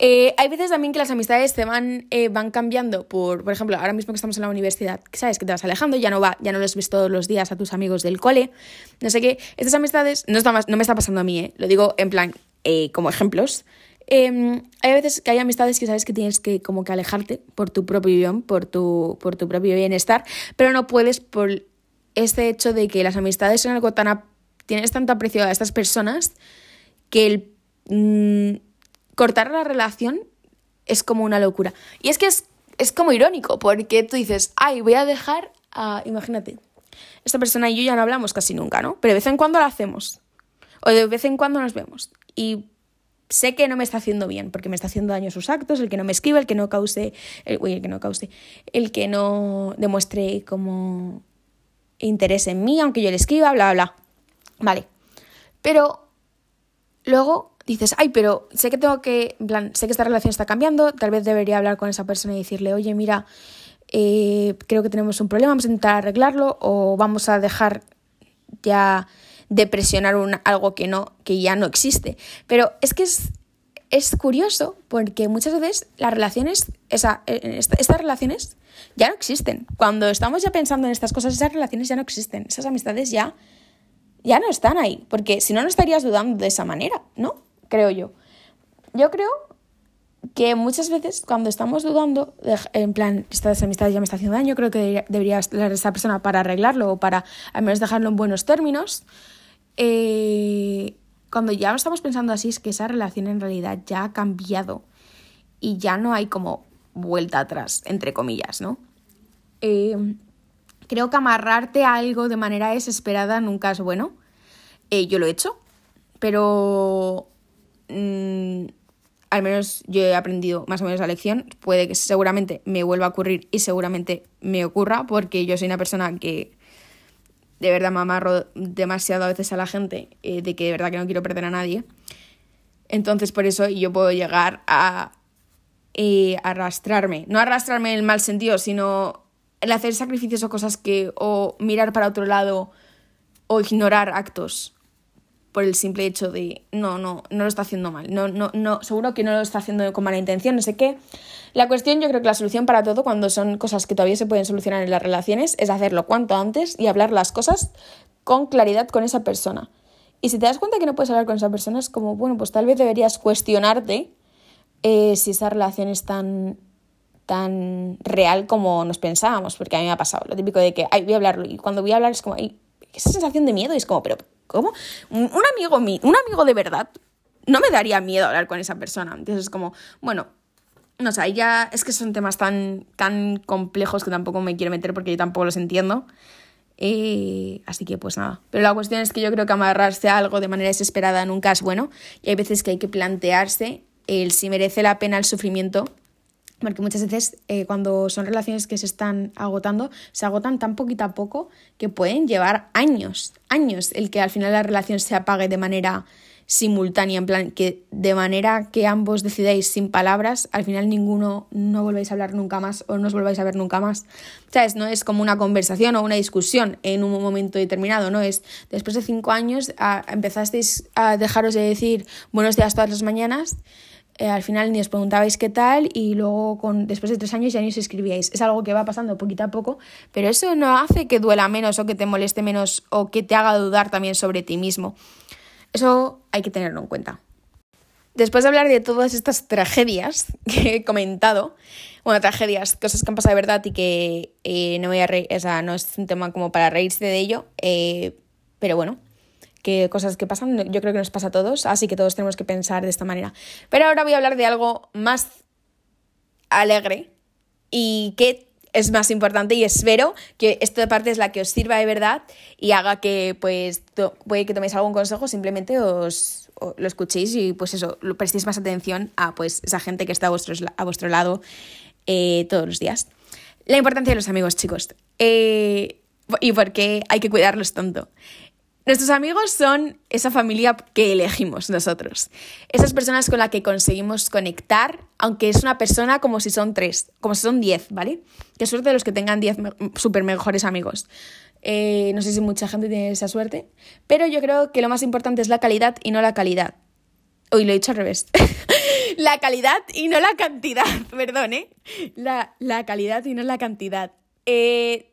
eh, hay veces también que las amistades te van, eh, van cambiando por, por ejemplo, ahora mismo que estamos en la universidad, sabes que te vas alejando, ya no va, ya no los ves todos los días a tus amigos del cole, no sé qué, estas amistades no, está no me está pasando a mí, eh, lo digo en plan como ejemplos, Em, hay veces que hay amistades que sabes que tienes que como que alejarte por tu propio bien, por tu, por tu propio bienestar, pero no puedes por este hecho de que las amistades son algo tan... tienes tanto aprecio a estas personas que el mm, cortar la relación es como una locura. Y es que es, es como irónico, porque tú dices, ay, voy a dejar a, imagínate, esta persona y yo ya no hablamos casi nunca, ¿no? Pero de vez en cuando lo hacemos. O de vez en cuando nos vemos. Y sé que no me está haciendo bien, porque me está haciendo daño sus actos, el que no me escriba, el que no cause, el, uy, el que no cause, el que no demuestre como interés en mí, aunque yo le escriba, bla, bla. Vale. Pero luego dices, ay, pero sé que tengo que, plan, sé que esta relación está cambiando, tal vez debería hablar con esa persona y decirle, oye, mira, eh, creo que tenemos un problema, vamos a intentar arreglarlo o vamos a dejar ya de presionar un, algo que, no, que ya no existe. Pero es que es, es curioso porque muchas veces las relaciones, esa, estas relaciones ya no existen. Cuando estamos ya pensando en estas cosas, esas relaciones ya no existen, esas amistades ya, ya no están ahí, porque si no, no estarías dudando de esa manera, ¿no? Creo yo. Yo creo que muchas veces cuando estamos dudando, en plan, esta amistad ya me está haciendo daño, creo que debería estar esa persona para arreglarlo o para al menos dejarlo en buenos términos. Eh, cuando ya estamos pensando así, es que esa relación en realidad ya ha cambiado y ya no hay como vuelta atrás, entre comillas, ¿no? Eh, creo que amarrarte a algo de manera desesperada nunca es bueno. Eh, yo lo he hecho, pero mm, al menos yo he aprendido más o menos la lección. Puede que seguramente me vuelva a ocurrir y seguramente me ocurra porque yo soy una persona que de verdad me amarro demasiado a veces a la gente eh, de que de verdad que no quiero perder a nadie. Entonces por eso yo puedo llegar a eh, arrastrarme, no arrastrarme en el mal sentido, sino el hacer sacrificios o cosas que, o mirar para otro lado, o ignorar actos por el simple hecho de no, no, no lo está haciendo mal, no, no, no, seguro que no lo está haciendo con mala intención, no sé qué. La cuestión, yo creo que la solución para todo, cuando son cosas que todavía se pueden solucionar en las relaciones, es hacerlo cuanto antes y hablar las cosas con claridad con esa persona. Y si te das cuenta que no puedes hablar con esa persona, es como, bueno, pues tal vez deberías cuestionarte eh, si esa relación es tan, tan real como nos pensábamos, porque a mí me ha pasado lo típico de que, ay, voy a hablarlo, y cuando voy a hablar es como, esa sensación de miedo, y es como, pero ¿Cómo? Un, amigo un amigo de verdad, no me daría miedo hablar con esa persona. Entonces es como, bueno, no sé, ya es que son temas tan, tan complejos que tampoco me quiero meter porque yo tampoco los entiendo. Eh, así que pues nada. Pero la cuestión es que yo creo que amarrarse a algo de manera desesperada nunca es bueno. Y hay veces que hay que plantearse el si merece la pena el sufrimiento porque muchas veces eh, cuando son relaciones que se están agotando, se agotan tan poquito a poco que pueden llevar años, años el que al final la relación se apague de manera simultánea, en plan que de manera que ambos decidáis sin palabras, al final ninguno no volváis a hablar nunca más o no os volváis a ver nunca más. ¿Sabes? No es como una conversación o una discusión en un momento determinado, no es después de cinco años empezasteis a dejaros de decir buenos días todas las mañanas eh, al final ni os preguntabais qué tal y luego con, después de tres años ya ni os escribíais. Es algo que va pasando poquito a poco, pero eso no hace que duela menos o que te moleste menos o que te haga dudar también sobre ti mismo. Eso hay que tenerlo en cuenta. Después de hablar de todas estas tragedias que he comentado, bueno, tragedias, cosas que han pasado de verdad y que eh, no voy a reír, o sea, no es un tema como para reírse de ello, eh, pero bueno, que cosas que pasan, yo creo que nos pasa a todos, así que todos tenemos que pensar de esta manera. Pero ahora voy a hablar de algo más alegre y que es más importante y espero que esta parte es la que os sirva de verdad y haga que pues puede que toméis algún consejo, simplemente os, lo escuchéis y pues eso, prestéis más atención a pues esa gente que está a vuestro, a vuestro lado eh, todos los días. La importancia de los amigos, chicos. Eh, y por qué hay que cuidarlos tanto. Nuestros amigos son esa familia que elegimos nosotros. Esas personas con las que conseguimos conectar, aunque es una persona como si son tres, como si son diez, ¿vale? Qué suerte de los que tengan diez súper mejores amigos. Eh, no sé si mucha gente tiene esa suerte, pero yo creo que lo más importante es la calidad y no la calidad. Uy, lo he dicho al revés. la calidad y no la cantidad, perdón, ¿eh? La, la calidad y no la cantidad. Eh,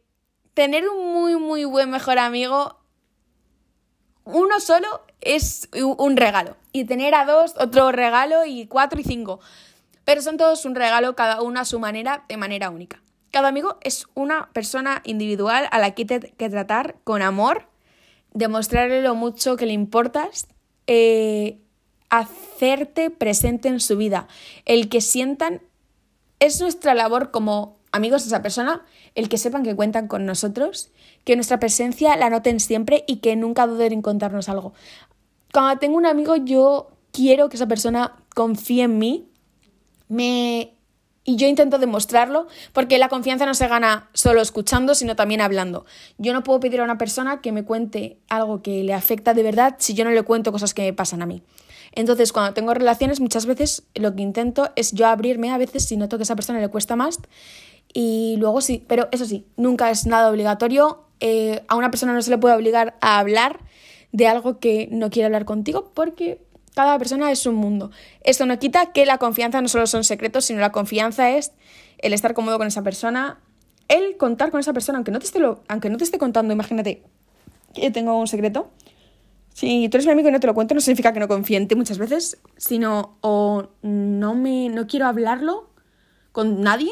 tener un muy, muy buen mejor amigo uno solo es un regalo. Y tener a dos, otro regalo y cuatro y cinco. Pero son todos un regalo, cada uno a su manera, de manera única. Cada amigo es una persona individual a la que hay que tratar con amor, demostrarle lo mucho que le importas, eh, hacerte presente en su vida, el que sientan, es nuestra labor como amigos de esa persona, el que sepan que cuentan con nosotros, que nuestra presencia la noten siempre y que nunca duden en contarnos algo. Cuando tengo un amigo, yo quiero que esa persona confíe en mí, me y yo intento demostrarlo porque la confianza no se gana solo escuchando, sino también hablando. Yo no puedo pedir a una persona que me cuente algo que le afecta de verdad si yo no le cuento cosas que me pasan a mí. Entonces, cuando tengo relaciones, muchas veces lo que intento es yo abrirme, a veces si noto que a esa persona le cuesta más. Y luego sí, pero eso sí, nunca es nada obligatorio. Eh, a una persona no se le puede obligar a hablar de algo que no quiere hablar contigo porque cada persona es un mundo. Esto no quita que la confianza no solo son secretos, sino la confianza es el estar cómodo con esa persona, el contar con esa persona, aunque no te esté, lo, aunque no te esté contando, imagínate que tengo un secreto. Si tú eres mi amigo y no te lo cuento, no significa que no confíe en ti muchas veces, sino o no me no quiero hablarlo con nadie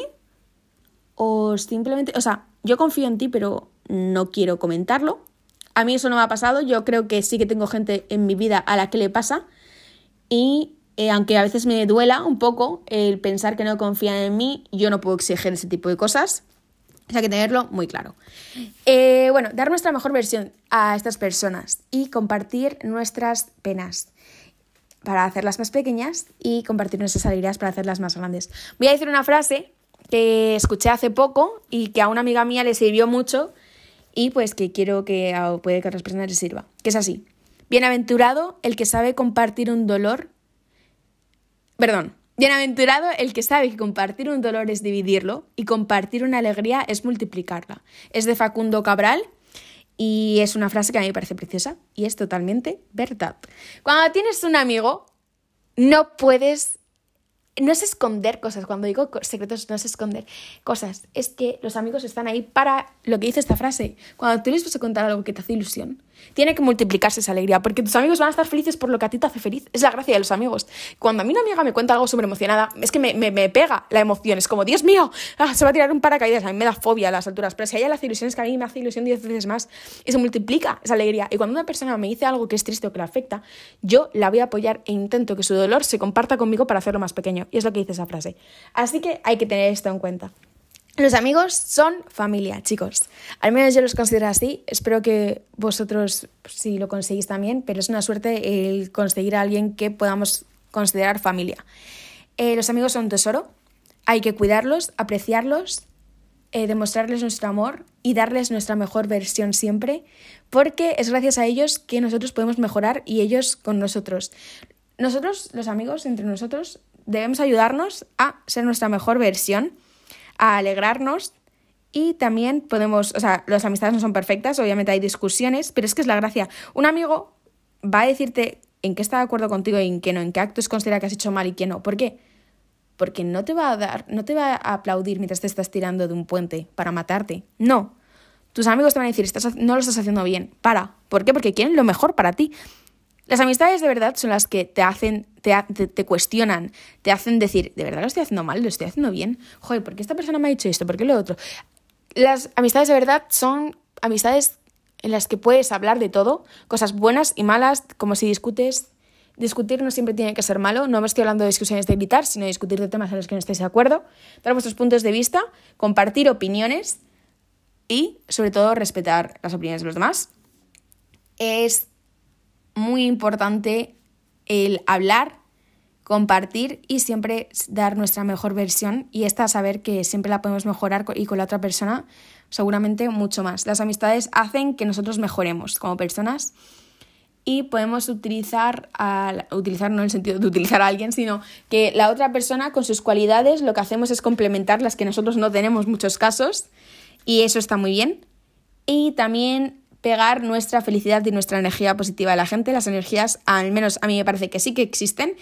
o simplemente, o sea, yo confío en ti, pero no quiero comentarlo. A mí eso no me ha pasado, yo creo que sí que tengo gente en mi vida a la que le pasa, y eh, aunque a veces me duela un poco el pensar que no confían en mí, yo no puedo exigir ese tipo de cosas. Sea, que tenerlo muy claro. Eh, bueno, dar nuestra mejor versión a estas personas y compartir nuestras penas para hacerlas más pequeñas y compartir nuestras alegrías para hacerlas más grandes. Voy a decir una frase que escuché hace poco y que a una amiga mía le sirvió mucho y pues que quiero que puede que a otras personas les sirva. Que es así. Bienaventurado el que sabe compartir un dolor. Perdón. Bienaventurado el que sabe que compartir un dolor es dividirlo y compartir una alegría es multiplicarla. Es de Facundo Cabral y es una frase que a mí me parece preciosa y es totalmente verdad. Cuando tienes un amigo, no puedes no es esconder cosas, cuando digo secretos no es esconder cosas, es que los amigos están ahí para lo que dice esta frase. Cuando tú les vas a contar algo que te hace ilusión, tiene que multiplicarse esa alegría, porque tus amigos van a estar felices por lo que a ti te hace feliz. Es la gracia de los amigos. Cuando a mí una amiga me cuenta algo súper emocionada, es que me, me, pega la emoción, es como, Dios mío, ah, se va a tirar un paracaídas, a mí me da fobia a las alturas, pero si a ella le hace ilusión es que a mí me hace ilusión diez veces más y se multiplica esa alegría. Y cuando una persona me dice algo que es triste o que le afecta, yo la voy a apoyar e intento que su dolor se comparta conmigo para hacerlo más pequeño. Y es lo que dice esa frase. Así que hay que tener esto en cuenta. Los amigos son familia, chicos. Al menos yo los considero así. Espero que vosotros si pues, lo conseguís también, pero es una suerte el conseguir a alguien que podamos considerar familia. Eh, los amigos son un tesoro. Hay que cuidarlos, apreciarlos, eh, demostrarles nuestro amor y darles nuestra mejor versión siempre, porque es gracias a ellos que nosotros podemos mejorar y ellos con nosotros. Nosotros, los amigos, entre nosotros, debemos ayudarnos a ser nuestra mejor versión, a alegrarnos y también podemos, o sea, las amistades no son perfectas, obviamente hay discusiones, pero es que es la gracia. Un amigo va a decirte en qué está de acuerdo contigo y en qué no, en qué actos considera que has hecho mal y qué no. ¿Por qué? Porque no te va a dar, no te va a aplaudir mientras te estás tirando de un puente para matarte. No. Tus amigos te van a decir, estás, no lo estás haciendo bien. Para. ¿Por qué? Porque quieren lo mejor para ti. Las amistades de verdad son las que te hacen, te, te, cuestionan, te hacen decir, ¿de verdad lo estoy haciendo mal? ¿Lo estoy haciendo bien? Joder, ¿por qué esta persona me ha dicho esto? ¿Por qué lo otro? Las amistades de verdad son amistades en las que puedes hablar de todo, cosas buenas y malas, como si discutes. Discutir no siempre tiene que ser malo, no me estoy hablando de discusiones de gritar, sino de discutir de temas en los que no estéis de acuerdo, dar vuestros puntos de vista, compartir opiniones y, sobre todo, respetar las opiniones de los demás. Es muy importante el hablar, compartir y siempre dar nuestra mejor versión y esta saber que siempre la podemos mejorar y con la otra persona seguramente mucho más. Las amistades hacen que nosotros mejoremos como personas y podemos utilizar, a, utilizar no en el sentido de utilizar a alguien, sino que la otra persona con sus cualidades lo que hacemos es complementar las que nosotros no tenemos muchos casos y eso está muy bien. Y también pegar nuestra felicidad y nuestra energía positiva a la gente. Las energías, al menos a mí me parece que sí que existen,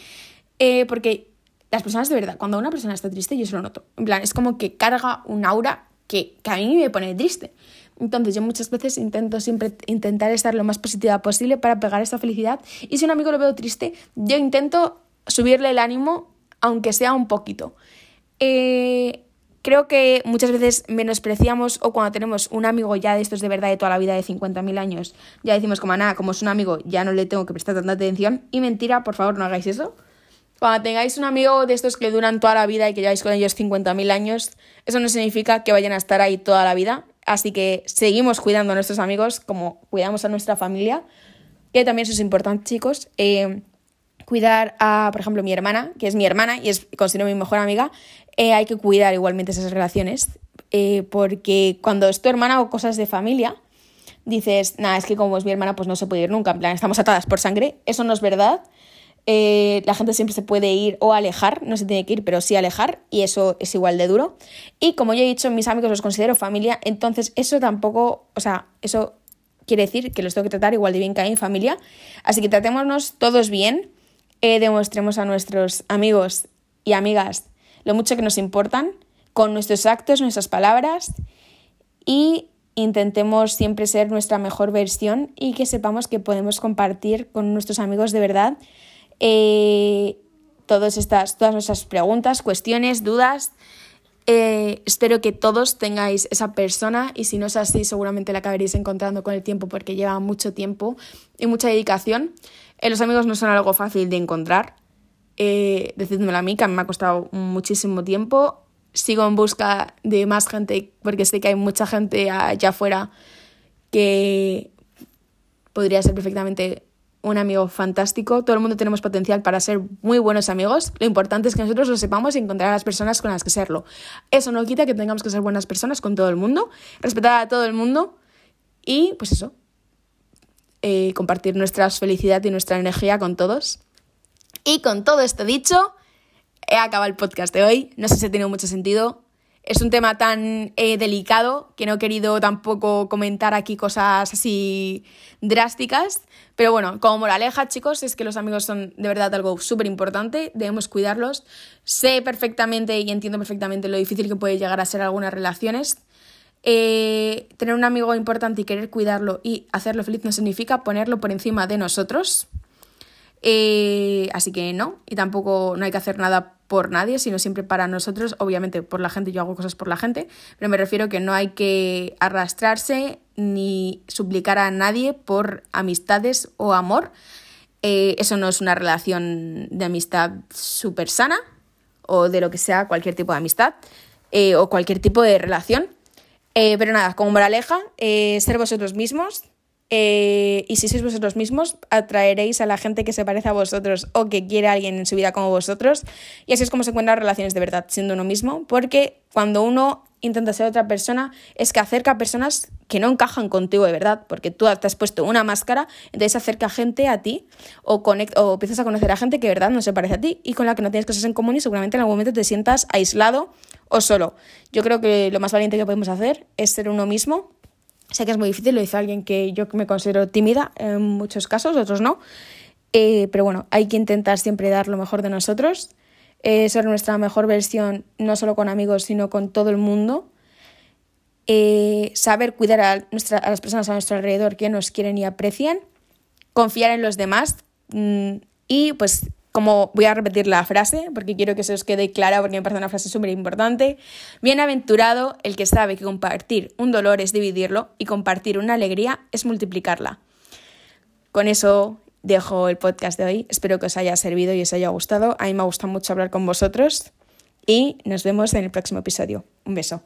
eh, porque las personas de verdad, cuando una persona está triste, yo se lo noto. En plan, es como que carga un aura que, a mí me pone triste. Entonces yo muchas veces intento siempre intentar estar lo más positiva posible para pegar esa felicidad. Y si un amigo lo veo triste, yo intento subirle el ánimo, aunque sea un poquito. Eh, creo que muchas veces menospreciamos o cuando tenemos un amigo ya de estos de verdad de toda la vida de 50.000 años, ya decimos como nada, como es un amigo, ya no le tengo que prestar tanta atención. Y mentira, por favor, no hagáis eso. Cuando tengáis un amigo de estos que duran toda la vida y que lleváis con ellos 50.000 años, eso no significa que vayan a estar ahí toda la vida. Así que seguimos cuidando a nuestros amigos como cuidamos a nuestra familia, que también eso es importante, chicos. Eh, cuidar a, por ejemplo, mi hermana, que es mi hermana y es considero mi mejor amiga, eh, hay que cuidar igualmente esas relaciones, eh, porque cuando es tu hermana o cosas de familia, dices, nada, es que como es mi hermana, pues no se puede ir nunca, en plan, estamos atadas por sangre, eso no es verdad. Eh, la gente siempre se puede ir o alejar, no se tiene que ir, pero sí alejar, y eso es igual de duro. Y como ya he dicho, mis amigos los considero familia, entonces eso tampoco, o sea, eso quiere decir que los tengo que tratar igual de bien que a mi familia. Así que tratémonos todos bien, demostremos a nuestros amigos y amigas lo mucho que nos importan, con nuestros actos, nuestras palabras y intentemos siempre ser nuestra mejor versión y que sepamos que podemos compartir con nuestros amigos de verdad eh, todas, estas, todas nuestras preguntas, cuestiones, dudas. Eh, espero que todos tengáis esa persona y si no es así seguramente la acabaréis encontrando con el tiempo porque lleva mucho tiempo y mucha dedicación. Eh, los amigos no son algo fácil de encontrar, eh, decídmelo a mí, que a mí me ha costado muchísimo tiempo. Sigo en busca de más gente, porque sé que hay mucha gente allá afuera que podría ser perfectamente un amigo fantástico. Todo el mundo tenemos potencial para ser muy buenos amigos. Lo importante es que nosotros lo sepamos y encontrar a las personas con las que serlo. Eso no quita que tengamos que ser buenas personas con todo el mundo, respetar a todo el mundo y, pues eso, eh, compartir nuestra felicidad y nuestra energía con todos. Y con todo esto dicho, he acabado el podcast de hoy. No sé si ha tenido mucho sentido. Es un tema tan eh, delicado que no he querido tampoco comentar aquí cosas así drásticas. Pero bueno, como moraleja, chicos, es que los amigos son de verdad algo súper importante. Debemos cuidarlos. Sé perfectamente y entiendo perfectamente lo difícil que puede llegar a ser algunas relaciones. Eh, tener un amigo importante y querer cuidarlo y hacerlo feliz no significa ponerlo por encima de nosotros. Eh, así que no, y tampoco no hay que hacer nada por nadie, sino siempre para nosotros. Obviamente por la gente, yo hago cosas por la gente, pero me refiero que no hay que arrastrarse ni suplicar a nadie por amistades o amor. Eh, eso no es una relación de amistad súper sana o de lo que sea, cualquier tipo de amistad eh, o cualquier tipo de relación. pero nada, como moraleja, ser vosotros mismos, eh, y si sois vosotros mismos, atraeréis a la gente que se parece a vosotros o que quiere a alguien en su vida como vosotros. Y así es como se encuentran relaciones de verdad, siendo uno mismo, porque cuando uno intenta ser otra persona, es que acerca a personas que no encajan contigo de verdad, porque tú te has puesto una máscara, entonces acerca gente a ti o, o empiezas a conocer a gente que de verdad no se parece a ti y con la que no tienes cosas en común y seguramente en algún momento te sientas aislado o solo. Yo creo que lo más valiente que podemos hacer es ser uno mismo Sé que es muy difícil, lo dice alguien que yo me considero tímida en muchos casos, otros no. Eh, pero bueno, hay que intentar siempre dar lo mejor de nosotros, eh, ser nuestra mejor versión, no solo con amigos, sino con todo el mundo. Eh, saber cuidar a, a las personas a nuestro alrededor que nos quieren y aprecian, confiar en los demás mm, y pues como voy a repetir la frase porque quiero que se os quede clara porque me parece una frase súper importante. Bienaventurado el que sabe que compartir un dolor es dividirlo y compartir una alegría es multiplicarla. Con eso dejo el podcast de hoy. Espero que os haya servido y os haya gustado. A mí me gusta mucho hablar con vosotros y nos vemos en el próximo episodio. Un beso.